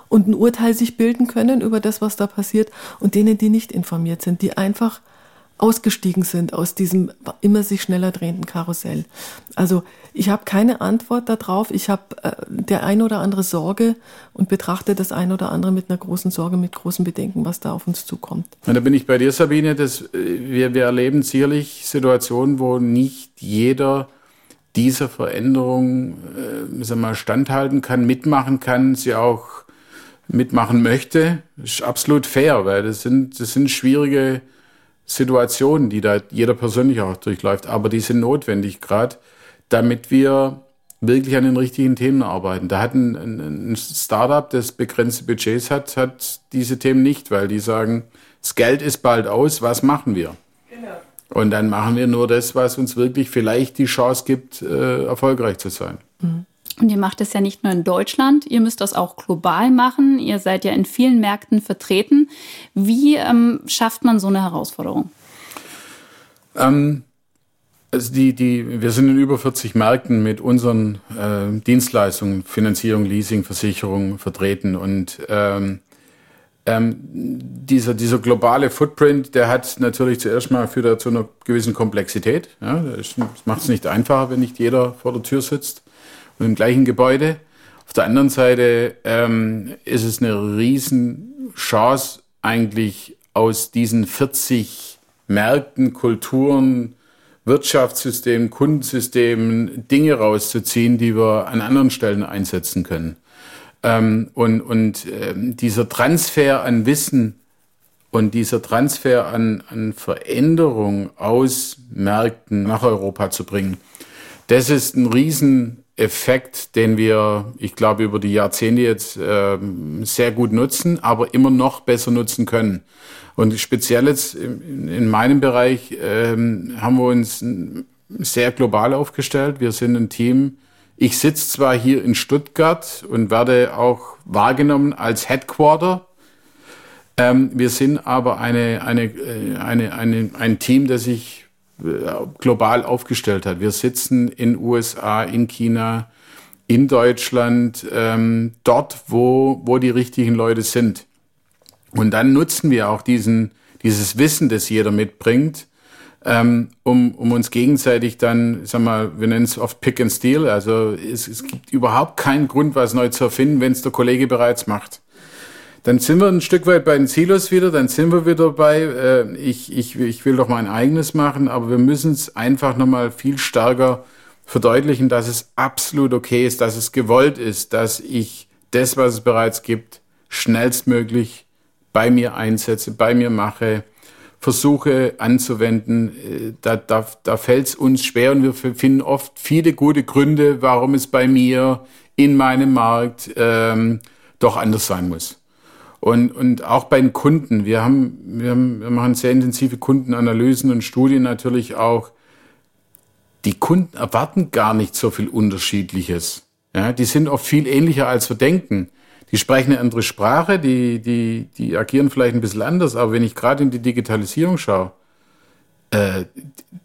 und ein Urteil sich bilden können über das, was da passiert und denen, die nicht informiert sind, die einfach ausgestiegen sind aus diesem immer sich schneller drehenden Karussell. Also ich habe keine Antwort darauf. Ich habe äh, der ein oder andere Sorge und betrachte das ein oder andere mit einer großen Sorge, mit großen Bedenken, was da auf uns zukommt. Und da bin ich bei dir, Sabine. Dass äh, wir, wir erleben sicherlich Situationen, wo nicht jeder dieser Veränderung äh, sagen wir mal, standhalten kann, mitmachen kann, sie auch mitmachen möchte. Das ist absolut fair, weil das sind, das sind schwierige Situationen, die da jeder persönlich auch durchläuft, aber die sind notwendig gerade, damit wir wirklich an den richtigen Themen arbeiten. Da hat ein, ein Startup, das begrenzte Budgets hat, hat diese Themen nicht, weil die sagen, das Geld ist bald aus, was machen wir? Genau. Und dann machen wir nur das, was uns wirklich vielleicht die Chance gibt, äh, erfolgreich zu sein. Mhm. Und ihr macht es ja nicht nur in Deutschland, ihr müsst das auch global machen. Ihr seid ja in vielen Märkten vertreten. Wie ähm, schafft man so eine Herausforderung? Ähm, also die, die, wir sind in über 40 Märkten mit unseren äh, Dienstleistungen, Finanzierung, Leasing, Versicherung vertreten. Und ähm, ähm, dieser, dieser globale Footprint, der hat natürlich zuerst mal führt zu einer gewissen Komplexität. Ja, das macht es nicht einfacher, wenn nicht jeder vor der Tür sitzt und im gleichen Gebäude. Auf der anderen Seite ähm, ist es eine Riesenchance, eigentlich aus diesen 40 Märkten, Kulturen, Wirtschaftssystemen, Kundensystemen Dinge rauszuziehen, die wir an anderen Stellen einsetzen können. Ähm, und und äh, dieser Transfer an Wissen und dieser Transfer an, an Veränderung aus Märkten nach Europa zu bringen, das ist ein Rieseneffekt, den wir, ich glaube, über die Jahrzehnte jetzt äh, sehr gut nutzen, aber immer noch besser nutzen können. Und speziell jetzt in, in meinem Bereich äh, haben wir uns sehr global aufgestellt. Wir sind ein Team, ich sitze zwar hier in Stuttgart und werde auch wahrgenommen als Headquarter. Ähm, wir sind aber eine, eine, äh, eine, eine, ein Team, das sich global aufgestellt hat. Wir sitzen in USA, in China, in Deutschland, ähm, dort, wo, wo die richtigen Leute sind. Und dann nutzen wir auch diesen, dieses Wissen, das jeder mitbringt, ähm, um, um uns gegenseitig dann, sag mal, wir nennen es oft Pick and Steal. Also es, es gibt überhaupt keinen Grund, was neu zu erfinden, wenn es der Kollege bereits macht. Dann sind wir ein Stück weit bei den Silos wieder, dann sind wir wieder bei, äh, ich, ich, ich will doch mein eigenes machen, aber wir müssen es einfach nochmal viel stärker verdeutlichen, dass es absolut okay ist, dass es gewollt ist, dass ich das, was es bereits gibt, schnellstmöglich bei mir einsetze, bei mir mache, versuche anzuwenden, äh, da, da, da fällt es uns schwer und wir finden oft viele gute Gründe, warum es bei mir in meinem Markt ähm, doch anders sein muss. Und, und auch bei den Kunden. Wir haben, wir haben, wir machen sehr intensive Kundenanalysen und Studien natürlich auch. Die Kunden erwarten gar nicht so viel Unterschiedliches. Ja, die sind oft viel ähnlicher, als wir denken die sprechen eine andere Sprache, die, die, die agieren vielleicht ein bisschen anders, aber wenn ich gerade in die Digitalisierung schaue, äh,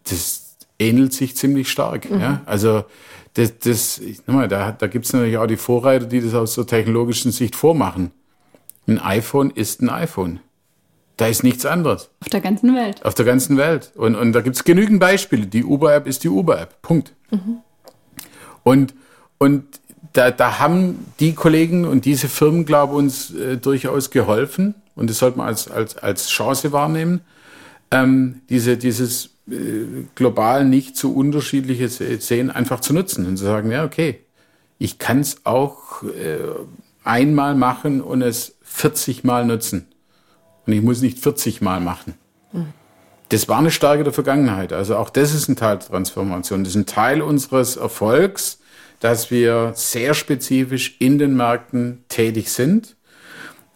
das ähnelt sich ziemlich stark. Mhm. Ja? Also das, das mal, da, da gibt es natürlich auch die Vorreiter, die das aus der technologischen Sicht vormachen. Ein iPhone ist ein iPhone. Da ist nichts anderes. Auf der ganzen Welt. Auf der ganzen Welt. Und, und da gibt es genügend Beispiele. Die Uber-App ist die Uber-App. Punkt. Mhm. Und, und da, da haben die Kollegen und diese Firmen, glaube ich, uns äh, durchaus geholfen. Und das sollte man als, als, als Chance wahrnehmen. Ähm, diese, dieses äh, global nicht so unterschiedliche Sehen einfach zu nutzen und zu sagen, ja, okay, ich kann es auch äh, einmal machen und es 40 Mal nutzen. Und ich muss nicht 40 Mal machen. Das war eine Stärke der Vergangenheit. Also auch das ist ein Teil der Transformation. Das ist ein Teil unseres Erfolgs, dass wir sehr spezifisch in den Märkten tätig sind.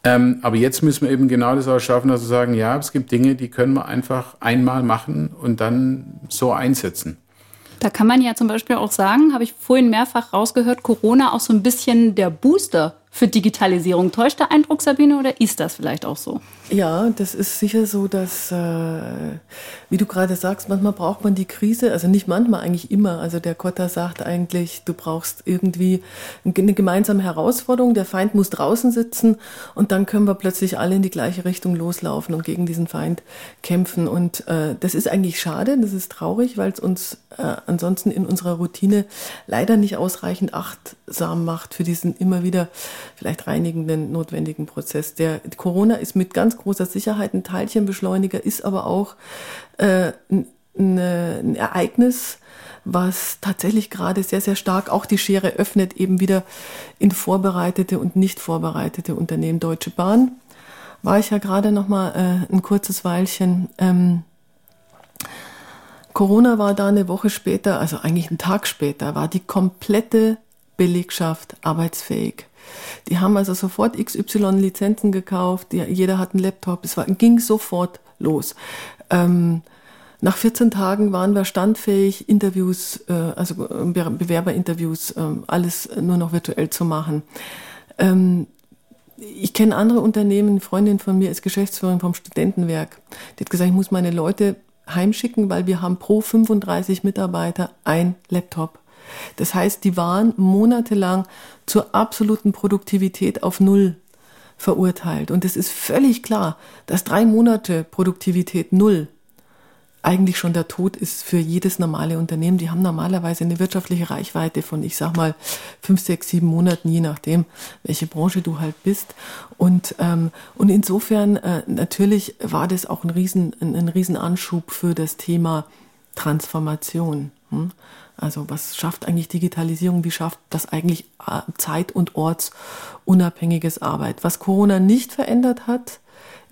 Ähm, aber jetzt müssen wir eben genau das auch schaffen, dass wir sagen, ja, es gibt Dinge, die können wir einfach einmal machen und dann so einsetzen. Da kann man ja zum Beispiel auch sagen, habe ich vorhin mehrfach rausgehört, Corona auch so ein bisschen der Booster für Digitalisierung. Täuscht der Eindruck, Sabine, oder ist das vielleicht auch so? Ja, das ist sicher so, dass, äh, wie du gerade sagst, manchmal braucht man die Krise, also nicht manchmal, eigentlich immer. Also der Kotter sagt eigentlich, du brauchst irgendwie eine gemeinsame Herausforderung, der Feind muss draußen sitzen und dann können wir plötzlich alle in die gleiche Richtung loslaufen und gegen diesen Feind kämpfen. Und äh, das ist eigentlich schade, das ist traurig, weil es uns äh, ansonsten in unserer Routine leider nicht ausreichend achtsam macht für diesen immer wieder vielleicht reinigenden, notwendigen Prozess. Der Corona ist mit ganz großer Sicherheit ein Teilchenbeschleuniger, ist aber auch äh, ein, ein Ereignis, was tatsächlich gerade sehr, sehr stark auch die Schere öffnet, eben wieder in vorbereitete und nicht vorbereitete Unternehmen. Deutsche Bahn war ich ja gerade noch mal äh, ein kurzes Weilchen. Ähm, Corona war da eine Woche später, also eigentlich einen Tag später, war die komplette Belegschaft arbeitsfähig. Die haben also sofort XY Lizenzen gekauft, die, jeder hat einen Laptop, es war, ging sofort los. Ähm, nach 14 Tagen waren wir standfähig, Interviews, äh, also Bewerberinterviews, äh, alles nur noch virtuell zu machen. Ähm, ich kenne andere Unternehmen, eine Freundin von mir ist Geschäftsführerin vom Studentenwerk. Die hat gesagt, ich muss meine Leute heimschicken, weil wir haben pro 35 Mitarbeiter ein Laptop. Das heißt, die waren monatelang zur absoluten Produktivität auf Null verurteilt. Und es ist völlig klar, dass drei Monate Produktivität Null eigentlich schon der Tod ist für jedes normale Unternehmen. Die haben normalerweise eine wirtschaftliche Reichweite von, ich sag mal, fünf, sechs, sieben Monaten, je nachdem, welche Branche du halt bist. Und, ähm, und insofern, äh, natürlich war das auch ein riesen, ein, ein Riesenanschub für das Thema Transformation. Hm? Also was schafft eigentlich Digitalisierung? Wie schafft das eigentlich äh, zeit- und ortsunabhängiges Arbeit? Was Corona nicht verändert hat,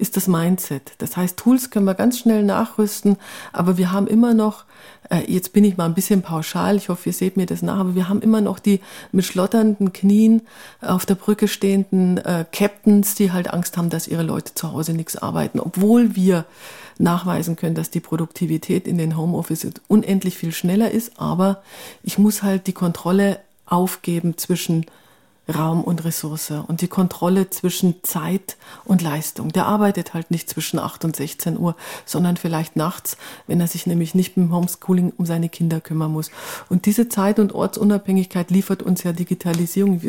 ist das Mindset. Das heißt, Tools können wir ganz schnell nachrüsten, aber wir haben immer noch, äh, jetzt bin ich mal ein bisschen pauschal, ich hoffe, ihr seht mir das nach, aber wir haben immer noch die mit schlotternden Knien auf der Brücke stehenden äh, Captains, die halt Angst haben, dass ihre Leute zu Hause nichts arbeiten, obwohl wir nachweisen können, dass die Produktivität in den Homeoffice unendlich viel schneller ist, aber ich muss halt die Kontrolle aufgeben zwischen Raum und Ressource und die Kontrolle zwischen Zeit und Leistung. Der arbeitet halt nicht zwischen 8 und 16 Uhr, sondern vielleicht nachts, wenn er sich nämlich nicht mit Homeschooling um seine Kinder kümmern muss. Und diese Zeit- und Ortsunabhängigkeit liefert uns ja Digitalisierung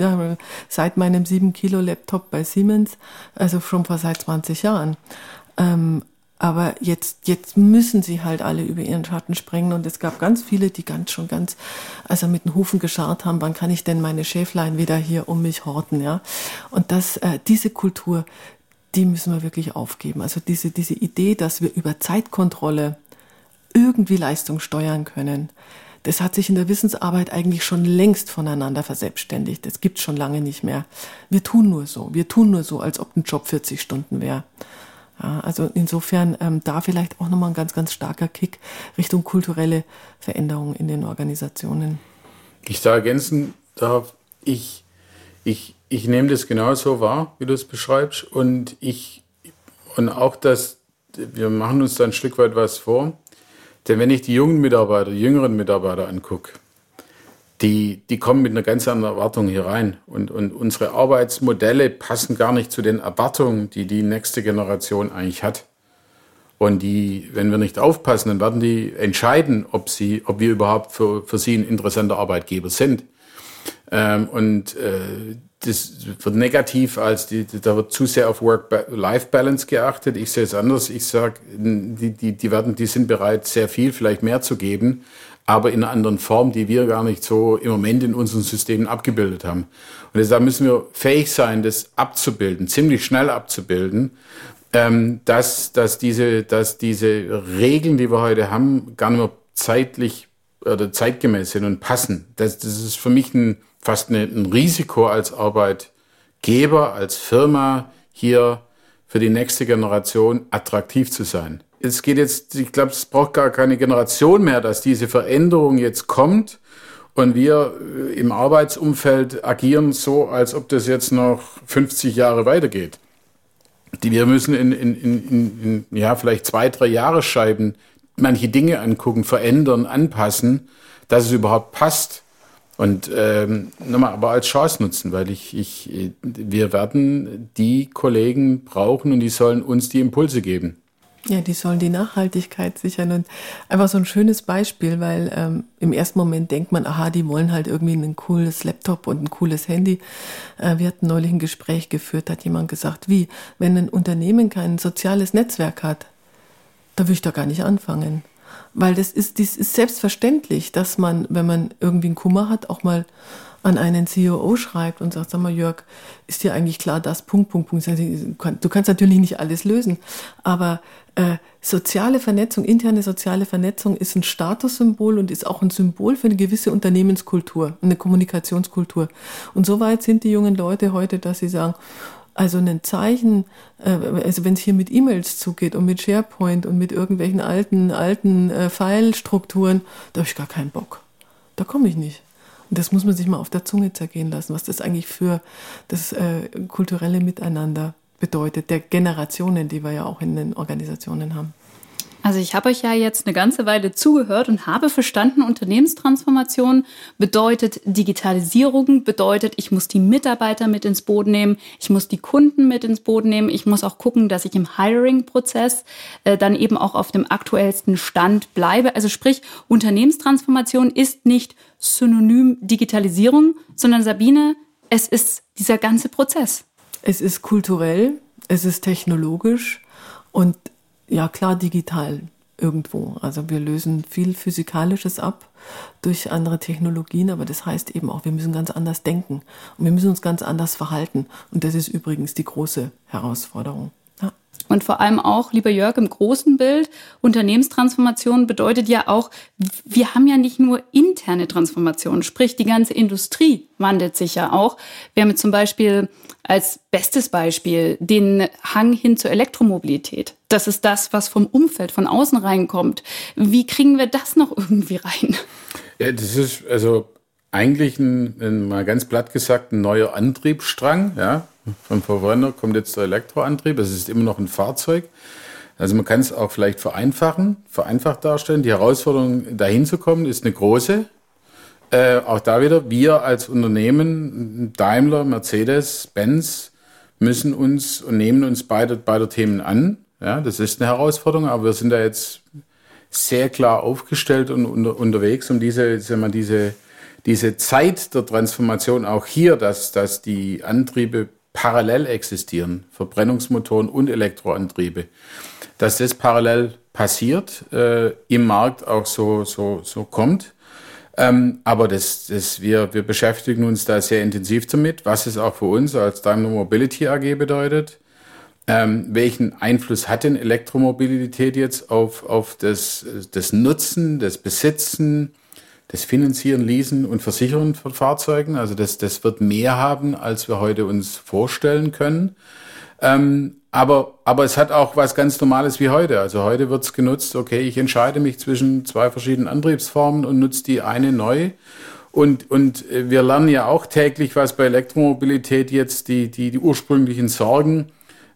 seit meinem 7 Kilo Laptop bei Siemens, also schon vor seit 20 Jahren. Ähm, aber jetzt, jetzt müssen sie halt alle über ihren Schatten springen. Und es gab ganz viele, die ganz schon ganz, also mit den Hufen gescharrt haben, wann kann ich denn meine Schäflein wieder hier um mich horten, ja. Und das, äh, diese Kultur, die müssen wir wirklich aufgeben. Also diese, diese Idee, dass wir über Zeitkontrolle irgendwie Leistung steuern können, das hat sich in der Wissensarbeit eigentlich schon längst voneinander verselbstständigt. Das gibt schon lange nicht mehr. Wir tun nur so. Wir tun nur so, als ob ein Job 40 Stunden wäre. Ja, also insofern ähm, da vielleicht auch nochmal ein ganz, ganz starker Kick Richtung kulturelle Veränderungen in den Organisationen. Ich da ergänzen darf, ich, ich, ich nehme das genauso wahr, wie du es beschreibst. Und ich, und auch das, wir machen uns da ein Stück weit was vor. Denn wenn ich die jungen Mitarbeiter, die jüngeren Mitarbeiter angucke, die, die kommen mit einer ganz anderen Erwartung hier rein. Und, und unsere Arbeitsmodelle passen gar nicht zu den Erwartungen, die die nächste Generation eigentlich hat. Und die, wenn wir nicht aufpassen, dann werden die entscheiden, ob sie, ob wir überhaupt für, für sie ein interessanter Arbeitgeber sind. Ähm, und äh, das wird negativ als die, da wird zu sehr auf Work-Life-Balance geachtet. Ich sehe es anders. Ich sage, die, die, die werden, die sind bereit, sehr viel, vielleicht mehr zu geben aber in einer anderen Form, die wir gar nicht so im Moment in unseren Systemen abgebildet haben. Und deshalb müssen wir fähig sein, das abzubilden, ziemlich schnell abzubilden, ähm, dass, dass, diese, dass diese Regeln, die wir heute haben, gar nicht mehr zeitlich oder zeitgemäß sind und passen. Das, das ist für mich ein, fast ein Risiko als Arbeitgeber, als Firma hier für die nächste Generation attraktiv zu sein es geht jetzt, ich glaube, es braucht gar keine Generation mehr, dass diese Veränderung jetzt kommt und wir äh, im Arbeitsumfeld agieren so, als ob das jetzt noch 50 Jahre weitergeht. Wir müssen in, in, in, in, ja, vielleicht zwei, drei Jahresscheiben manche Dinge angucken, verändern, anpassen, dass es überhaupt passt. Und ähm, nochmal, aber als Chance nutzen, weil ich, ich, wir werden die Kollegen brauchen und die sollen uns die Impulse geben. Ja, die sollen die Nachhaltigkeit sichern und einfach so ein schönes Beispiel, weil ähm, im ersten Moment denkt man, aha, die wollen halt irgendwie ein cooles Laptop und ein cooles Handy. Äh, wir hatten neulich ein Gespräch geführt, hat jemand gesagt, wie, wenn ein Unternehmen kein soziales Netzwerk hat, da will ich da gar nicht anfangen. Weil das ist, das ist selbstverständlich, dass man, wenn man irgendwie einen Kummer hat, auch mal an einen CEO schreibt und sagt, sag mal Jörg, ist dir eigentlich klar, das Punkt, Punkt, Punkt. Du kannst natürlich nicht alles lösen, aber äh, soziale Vernetzung, interne soziale Vernetzung ist ein Statussymbol und ist auch ein Symbol für eine gewisse Unternehmenskultur, eine Kommunikationskultur. Und so weit sind die jungen Leute heute, dass sie sagen, also ein Zeichen, äh, also wenn es hier mit E-Mails zugeht und mit SharePoint und mit irgendwelchen alten, alten äh, File-Strukturen, da habe ich gar keinen Bock. Da komme ich nicht. Und das muss man sich mal auf der Zunge zergehen lassen, was das eigentlich für das äh, kulturelle Miteinander bedeutet, der Generationen, die wir ja auch in den Organisationen haben. Also ich habe euch ja jetzt eine ganze Weile zugehört und habe verstanden, Unternehmenstransformation bedeutet Digitalisierung, bedeutet, ich muss die Mitarbeiter mit ins Boot nehmen, ich muss die Kunden mit ins Boot nehmen, ich muss auch gucken, dass ich im Hiring-Prozess äh, dann eben auch auf dem aktuellsten Stand bleibe. Also sprich, Unternehmenstransformation ist nicht synonym Digitalisierung, sondern Sabine, es ist dieser ganze Prozess. Es ist kulturell, es ist technologisch und ja klar digital irgendwo. Also wir lösen viel Physikalisches ab durch andere Technologien, aber das heißt eben auch, wir müssen ganz anders denken und wir müssen uns ganz anders verhalten. Und das ist übrigens die große Herausforderung. Und vor allem auch, lieber Jörg, im großen Bild, Unternehmenstransformation bedeutet ja auch, wir haben ja nicht nur interne Transformation, sprich die ganze Industrie wandelt sich ja auch. Wir haben jetzt zum Beispiel als bestes Beispiel den Hang hin zur Elektromobilität. Das ist das, was vom Umfeld, von außen reinkommt. Wie kriegen wir das noch irgendwie rein? Ja, das ist also eigentlich ein, ein mal ganz platt gesagt ein neuer Antriebsstrang. Ja, vom Verbrenner kommt jetzt der Elektroantrieb. Es ist immer noch ein Fahrzeug. Also man kann es auch vielleicht vereinfachen, vereinfacht darstellen. Die Herausforderung, dahin zu kommen, ist eine große. Äh, auch da wieder, wir als Unternehmen, Daimler, Mercedes, Benz, müssen uns und nehmen uns beide, beide Themen an. Ja, das ist eine Herausforderung, aber wir sind da jetzt sehr klar aufgestellt und unter, unterwegs, um diese, sagen wir, diese, diese Zeit der Transformation auch hier, dass, dass die Antriebe parallel existieren, Verbrennungsmotoren und Elektroantriebe, dass das parallel passiert, äh, im Markt auch so, so, so kommt. Ähm, aber das, das, wir, wir beschäftigen uns da sehr intensiv damit, was es auch für uns als Daimler Mobility AG bedeutet. Ähm, welchen Einfluss hat denn Elektromobilität jetzt auf, auf das, das Nutzen, das Besitzen, das Finanzieren, Leasen und Versichern von Fahrzeugen. Also das, das wird mehr haben, als wir heute uns vorstellen können. Ähm, aber, aber es hat auch was ganz Normales wie heute. Also heute wird es genutzt, okay, ich entscheide mich zwischen zwei verschiedenen Antriebsformen und nutze die eine neu. Und, und wir lernen ja auch täglich, was bei Elektromobilität jetzt die, die, die ursprünglichen Sorgen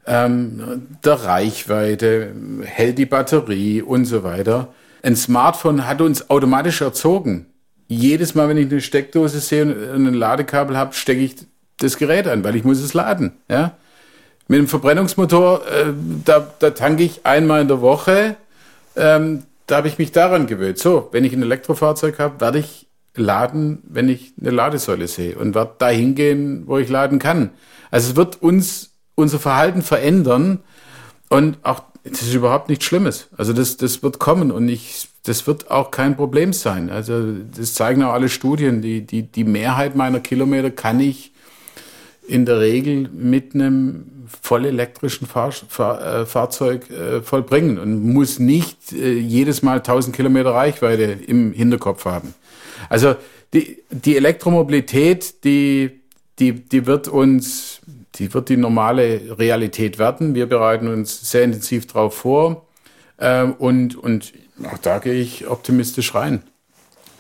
ähm, der Reichweite, hält die Batterie und so weiter ein Smartphone hat uns automatisch erzogen. Jedes Mal, wenn ich eine Steckdose sehe und ein Ladekabel habe, stecke ich das Gerät an, weil ich muss es laden. Ja? Mit dem Verbrennungsmotor, äh, da, da tanke ich einmal in der Woche. Ähm, da habe ich mich daran gewöhnt. So, wenn ich ein Elektrofahrzeug habe, werde ich laden, wenn ich eine Ladesäule sehe und werde dahin gehen, wo ich laden kann. Also es wird uns unser Verhalten verändern und auch das ist überhaupt nichts Schlimmes. Also das, das wird kommen und ich, das wird auch kein Problem sein. Also das zeigen auch alle Studien. Die, die, die Mehrheit meiner Kilometer kann ich in der Regel mit einem voll elektrischen Fahr Fahr äh, Fahrzeug äh, vollbringen und muss nicht äh, jedes Mal 1000 Kilometer Reichweite im Hinterkopf haben. Also die, die Elektromobilität, die, die, die wird uns die wird die normale Realität werden. Wir bereiten uns sehr intensiv darauf vor ähm, und, und auch da gehe ich optimistisch rein.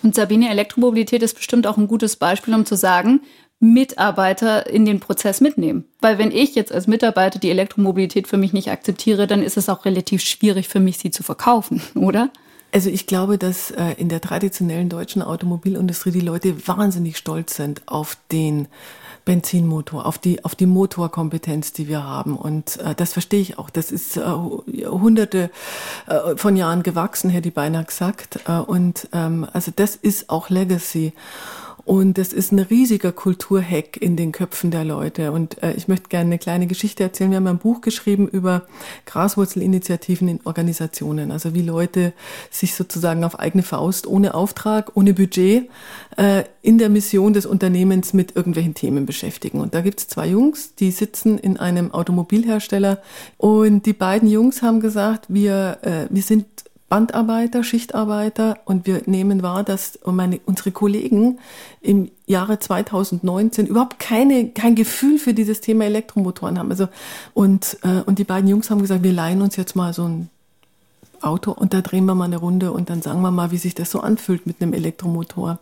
Und Sabine, Elektromobilität ist bestimmt auch ein gutes Beispiel, um zu sagen, Mitarbeiter in den Prozess mitnehmen. Weil wenn ich jetzt als Mitarbeiter die Elektromobilität für mich nicht akzeptiere, dann ist es auch relativ schwierig für mich, sie zu verkaufen, oder? Also ich glaube, dass äh, in der traditionellen deutschen Automobilindustrie die Leute wahnsinnig stolz sind auf den Benzinmotor, auf die, auf die Motorkompetenz, die wir haben. Und äh, das verstehe ich auch. Das ist äh, hunderte äh, von Jahren gewachsen, hätte ich beinahe gesagt. Äh, und ähm, also das ist auch Legacy. Und das ist ein riesiger Kulturhack in den Köpfen der Leute. Und äh, ich möchte gerne eine kleine Geschichte erzählen. Wir haben ein Buch geschrieben über Graswurzelinitiativen in Organisationen. Also wie Leute sich sozusagen auf eigene Faust, ohne Auftrag, ohne Budget, äh, in der Mission des Unternehmens mit irgendwelchen Themen beschäftigen. Und da gibt es zwei Jungs, die sitzen in einem Automobilhersteller. Und die beiden Jungs haben gesagt, wir, äh, wir sind Bandarbeiter, Schichtarbeiter und wir nehmen wahr, dass meine, unsere Kollegen im Jahre 2019 überhaupt keine, kein Gefühl für dieses Thema Elektromotoren haben. Also, und, äh, und die beiden Jungs haben gesagt, wir leihen uns jetzt mal so ein Auto und da drehen wir mal eine Runde und dann sagen wir mal, wie sich das so anfühlt mit einem Elektromotor.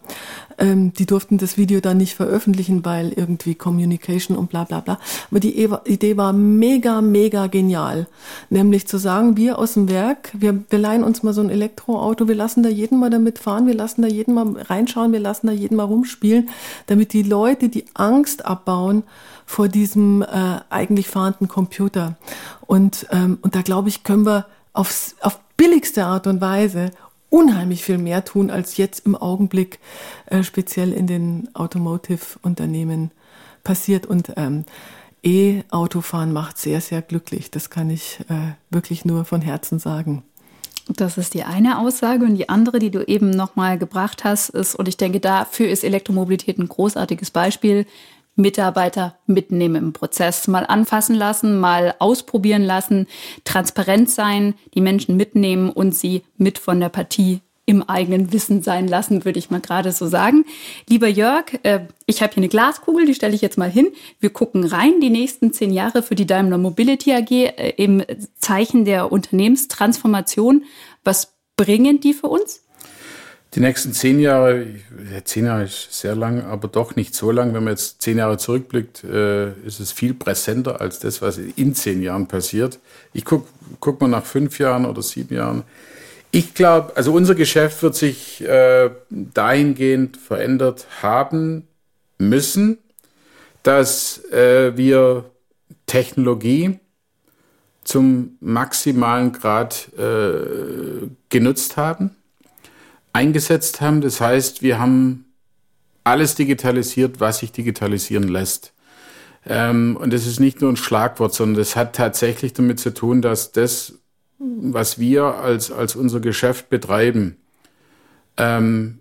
Ähm, die durften das Video dann nicht veröffentlichen, weil irgendwie Communication und bla bla bla. Aber die Idee war mega, mega genial. Nämlich zu sagen, wir aus dem Werk, wir, wir leihen uns mal so ein Elektroauto, wir lassen da jeden mal damit fahren, wir lassen da jeden mal reinschauen, wir lassen da jeden mal rumspielen, damit die Leute die Angst abbauen vor diesem äh, eigentlich fahrenden Computer. Und, ähm, und da glaube ich, können wir aufs, auf billigste Art und Weise unheimlich viel mehr tun, als jetzt im Augenblick äh, speziell in den Automotive-Unternehmen passiert. Und ähm, E-Autofahren macht sehr, sehr glücklich. Das kann ich äh, wirklich nur von Herzen sagen. Das ist die eine Aussage und die andere, die du eben nochmal gebracht hast, ist, und ich denke, dafür ist Elektromobilität ein großartiges Beispiel. Mitarbeiter mitnehmen im Prozess, mal anfassen lassen, mal ausprobieren lassen, transparent sein, die Menschen mitnehmen und sie mit von der Partie im eigenen Wissen sein lassen, würde ich mal gerade so sagen. Lieber Jörg, äh, ich habe hier eine Glaskugel, die stelle ich jetzt mal hin. Wir gucken rein die nächsten zehn Jahre für die Daimler Mobility AG äh, im Zeichen der Unternehmenstransformation. Was bringen die für uns? Die nächsten zehn Jahre, zehn Jahre ist sehr lang, aber doch nicht so lang. Wenn man jetzt zehn Jahre zurückblickt, äh, ist es viel präsenter als das, was in zehn Jahren passiert. Ich gucke guck mal nach fünf Jahren oder sieben Jahren. Ich glaube, also unser Geschäft wird sich äh, dahingehend verändert haben müssen, dass äh, wir Technologie zum maximalen Grad äh, genutzt haben, eingesetzt haben. Das heißt, wir haben alles digitalisiert, was sich digitalisieren lässt. Ähm, und das ist nicht nur ein Schlagwort, sondern das hat tatsächlich damit zu tun, dass das, was wir als, als unser Geschäft betreiben, ähm,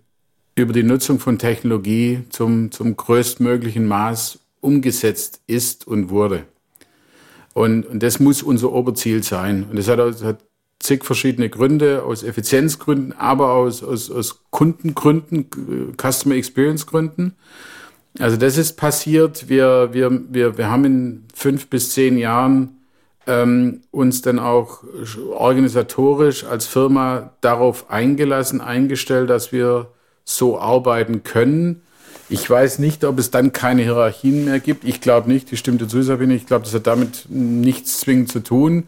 über die Nutzung von Technologie zum, zum größtmöglichen Maß umgesetzt ist und wurde. Und, und das muss unser Oberziel sein. Und das hat, hat zig verschiedene Gründe, aus Effizienzgründen, aber aus, aus, aus Kundengründen, Customer Experience Gründen. Also das ist passiert. Wir, wir, wir, wir haben in fünf bis zehn Jahren ähm, uns dann auch organisatorisch als Firma darauf eingelassen, eingestellt, dass wir so arbeiten können. Ich weiß nicht, ob es dann keine Hierarchien mehr gibt. Ich glaube nicht, die stimmte zu, Sabine. Ich glaube, das hat damit nichts zwingend zu tun.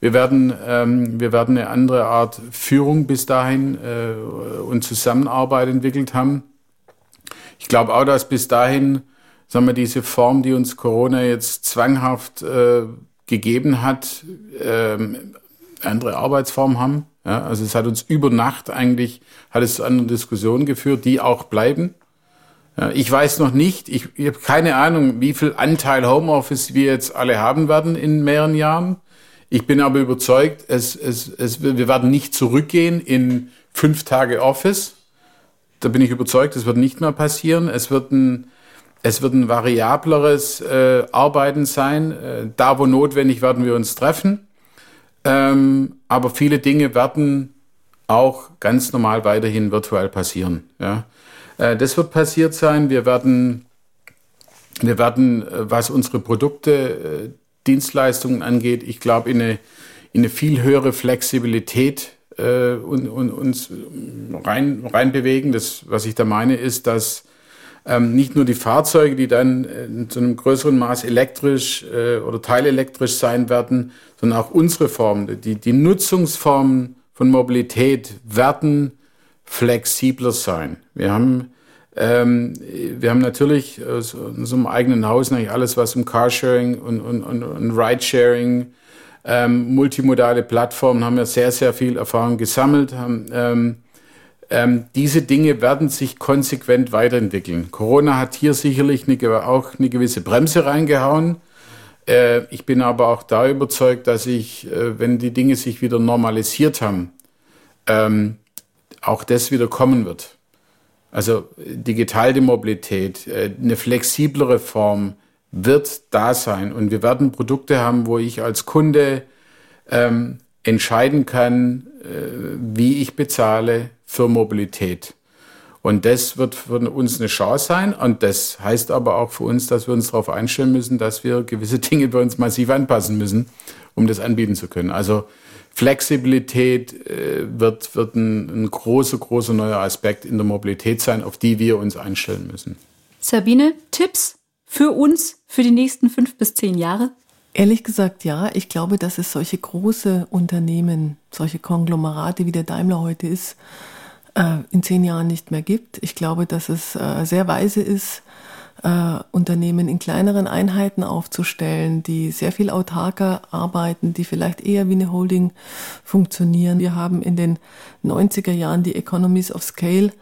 Wir werden, ähm, wir werden eine andere Art Führung bis dahin äh, und Zusammenarbeit entwickelt haben. Ich glaube auch, dass bis dahin, sagen wir, diese Form, die uns Corona jetzt zwanghaft äh, gegeben hat, ähm, andere Arbeitsformen haben. Ja, also es hat uns über Nacht eigentlich, hat es zu anderen Diskussionen geführt, die auch bleiben. Ja, ich weiß noch nicht, ich, ich habe keine Ahnung, wie viel Anteil Homeoffice wir jetzt alle haben werden in mehreren Jahren. Ich bin aber überzeugt, es, es, es, wir werden nicht zurückgehen in fünf Tage Office. Da bin ich überzeugt, das wird nicht mehr passieren. Es wird ein, es wird ein variableres äh, Arbeiten sein. Äh, da, wo notwendig, werden wir uns treffen. Ähm, aber viele Dinge werden auch ganz normal weiterhin virtuell passieren. Ja. Äh, das wird passiert sein. Wir werden, wir werden, äh, was unsere Produkte, äh, Dienstleistungen angeht, ich glaube, in eine, in eine viel höhere Flexibilität äh, und, und, uns rein, rein bewegen. Das, was ich da meine, ist, dass ähm, nicht nur die Fahrzeuge, die dann äh, zu einem größeren Maß elektrisch äh, oder teilelektrisch sein werden, sondern auch unsere Formen, die, die Nutzungsformen von Mobilität werden flexibler sein. Wir haben, ähm, wir haben natürlich aus unserem eigenen Haus eigentlich alles, was um Carsharing und, und, und, und Ridesharing, ähm, multimodale Plattformen, haben wir sehr, sehr viel Erfahrung gesammelt, haben, ähm, ähm, diese Dinge werden sich konsequent weiterentwickeln. Corona hat hier sicherlich eine, auch eine gewisse Bremse reingehauen. Äh, ich bin aber auch da überzeugt, dass ich, äh, wenn die Dinge sich wieder normalisiert haben, ähm, auch das wieder kommen wird. Also digitale Mobilität, äh, eine flexiblere Form wird da sein. Und wir werden Produkte haben, wo ich als Kunde ähm, entscheiden kann, äh, wie ich bezahle für Mobilität. Und das wird für uns eine Chance sein. Und das heißt aber auch für uns, dass wir uns darauf einstellen müssen, dass wir gewisse Dinge bei uns massiv anpassen müssen, um das anbieten zu können. Also Flexibilität äh, wird, wird ein, ein großer, großer neuer Aspekt in der Mobilität sein, auf die wir uns einstellen müssen. Sabine, Tipps für uns für die nächsten fünf bis zehn Jahre? Ehrlich gesagt, ja. Ich glaube, dass es solche große Unternehmen, solche Konglomerate, wie der Daimler heute ist, äh, in zehn Jahren nicht mehr gibt. Ich glaube, dass es äh, sehr weise ist, äh, Unternehmen in kleineren Einheiten aufzustellen, die sehr viel autarker arbeiten, die vielleicht eher wie eine Holding funktionieren. Wir haben in den 90er Jahren die Economies of Scale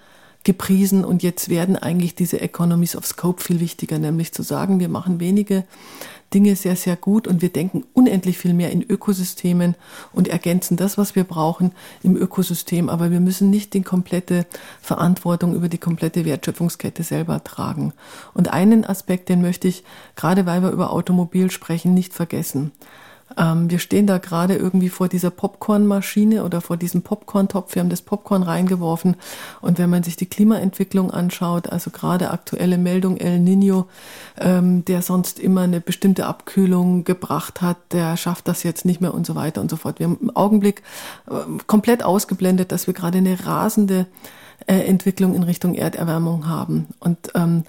gepriesen und jetzt werden eigentlich diese Economies of Scope viel wichtiger, nämlich zu sagen, wir machen wenige Dinge sehr, sehr gut und wir denken unendlich viel mehr in Ökosystemen und ergänzen das, was wir brauchen im Ökosystem. Aber wir müssen nicht die komplette Verantwortung über die komplette Wertschöpfungskette selber tragen. Und einen Aspekt, den möchte ich, gerade weil wir über Automobil sprechen, nicht vergessen. Ähm, wir stehen da gerade irgendwie vor dieser Popcornmaschine oder vor diesem Popcorntopf. Wir haben das Popcorn reingeworfen. Und wenn man sich die Klimaentwicklung anschaut, also gerade aktuelle Meldung El Nino, ähm, der sonst immer eine bestimmte Abkühlung gebracht hat, der schafft das jetzt nicht mehr und so weiter und so fort. Wir haben im Augenblick äh, komplett ausgeblendet, dass wir gerade eine rasende äh, Entwicklung in Richtung Erderwärmung haben. Und ähm,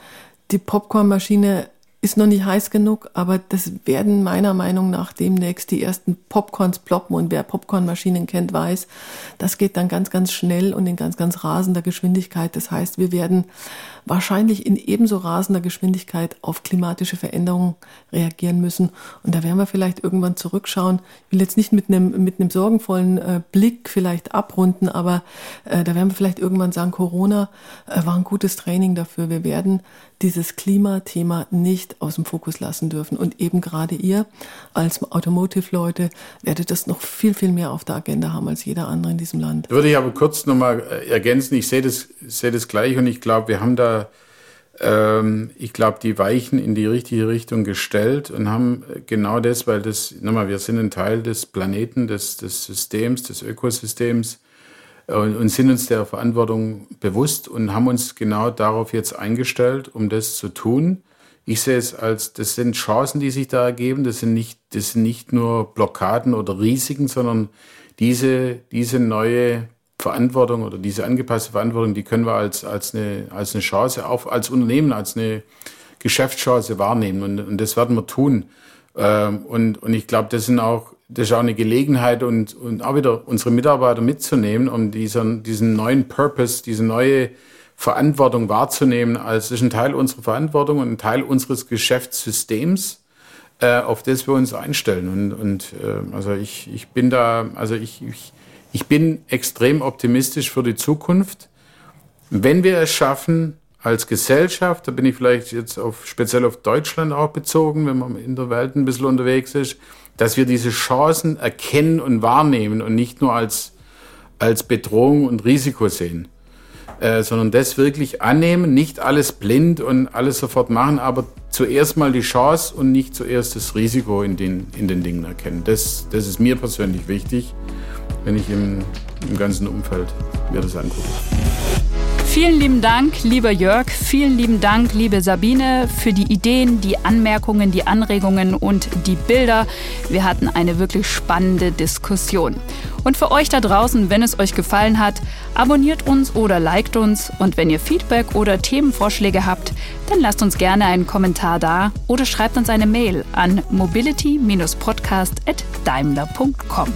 die Popcornmaschine ist noch nicht heiß genug, aber das werden meiner Meinung nach demnächst die ersten Popcorns ploppen und wer Popcornmaschinen kennt, weiß, das geht dann ganz, ganz schnell und in ganz, ganz rasender Geschwindigkeit. Das heißt, wir werden wahrscheinlich in ebenso rasender Geschwindigkeit auf klimatische Veränderungen reagieren müssen. Und da werden wir vielleicht irgendwann zurückschauen. Ich will jetzt nicht mit einem, mit einem sorgenvollen äh, Blick vielleicht abrunden, aber äh, da werden wir vielleicht irgendwann sagen, Corona äh, war ein gutes Training dafür. Wir werden dieses Klimathema nicht aus dem Fokus lassen dürfen. Und eben gerade ihr als Automotive-Leute werdet das noch viel, viel mehr auf der Agenda haben als jeder andere in diesem Land. Würde ich aber kurz nochmal äh, ergänzen. Ich sehe das, sehe das gleich und ich glaube, wir haben da ähm, ich glaube, die Weichen in die richtige Richtung gestellt und haben genau das, weil das, nochmal, wir sind ein Teil des Planeten, des, des Systems, des Ökosystems und, sind uns der Verantwortung bewusst und haben uns genau darauf jetzt eingestellt, um das zu tun. Ich sehe es als, das sind Chancen, die sich da ergeben. Das sind nicht, das sind nicht nur Blockaden oder Risiken, sondern diese, diese neue Verantwortung oder diese angepasste Verantwortung, die können wir als, als, eine, als eine Chance, auch als Unternehmen, als eine Geschäftschance wahrnehmen. Und, und das werden wir tun. Ähm, und, und ich glaube, das sind auch, das ist auch eine Gelegenheit und, und auch wieder unsere Mitarbeiter mitzunehmen, um diesen, diesen neuen Purpose, diese neue Verantwortung wahrzunehmen, als das ist ein Teil unserer Verantwortung und ein Teil unseres Geschäftssystems, äh, auf das wir uns einstellen. Und, und äh, also ich, ich bin da, also ich, ich ich bin extrem optimistisch für die Zukunft. Wenn wir es schaffen, als Gesellschaft, da bin ich vielleicht jetzt auf, speziell auf Deutschland auch bezogen, wenn man in der Welt ein bisschen unterwegs ist, dass wir diese Chancen erkennen und wahrnehmen und nicht nur als, als Bedrohung und Risiko sehen, äh, sondern das wirklich annehmen, nicht alles blind und alles sofort machen, aber zuerst mal die Chance und nicht zuerst das Risiko in den, in den Dingen erkennen. Das, das ist mir persönlich wichtig wenn ich im, im ganzen Umfeld mir das angucke. Vielen lieben Dank, lieber Jörg. Vielen lieben Dank, liebe Sabine, für die Ideen, die Anmerkungen, die Anregungen und die Bilder. Wir hatten eine wirklich spannende Diskussion. Und für euch da draußen, wenn es euch gefallen hat, abonniert uns oder liked uns. Und wenn ihr Feedback oder Themenvorschläge habt, dann lasst uns gerne einen Kommentar da oder schreibt uns eine Mail an mobility-podcast.daimler.com.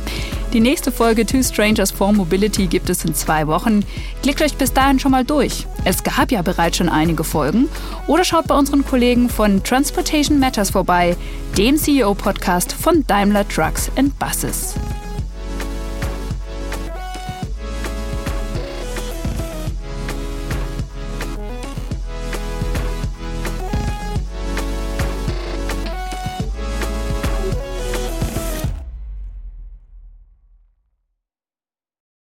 Die nächste Folge Two Strangers for Mobility gibt es in zwei Wochen. Klickt euch bis dahin schon mal durch. Es gab ja bereits schon einige Folgen. Oder schaut bei unseren Kollegen von Transportation Matters vorbei, dem CEO-Podcast von Daimler Trucks and Buses.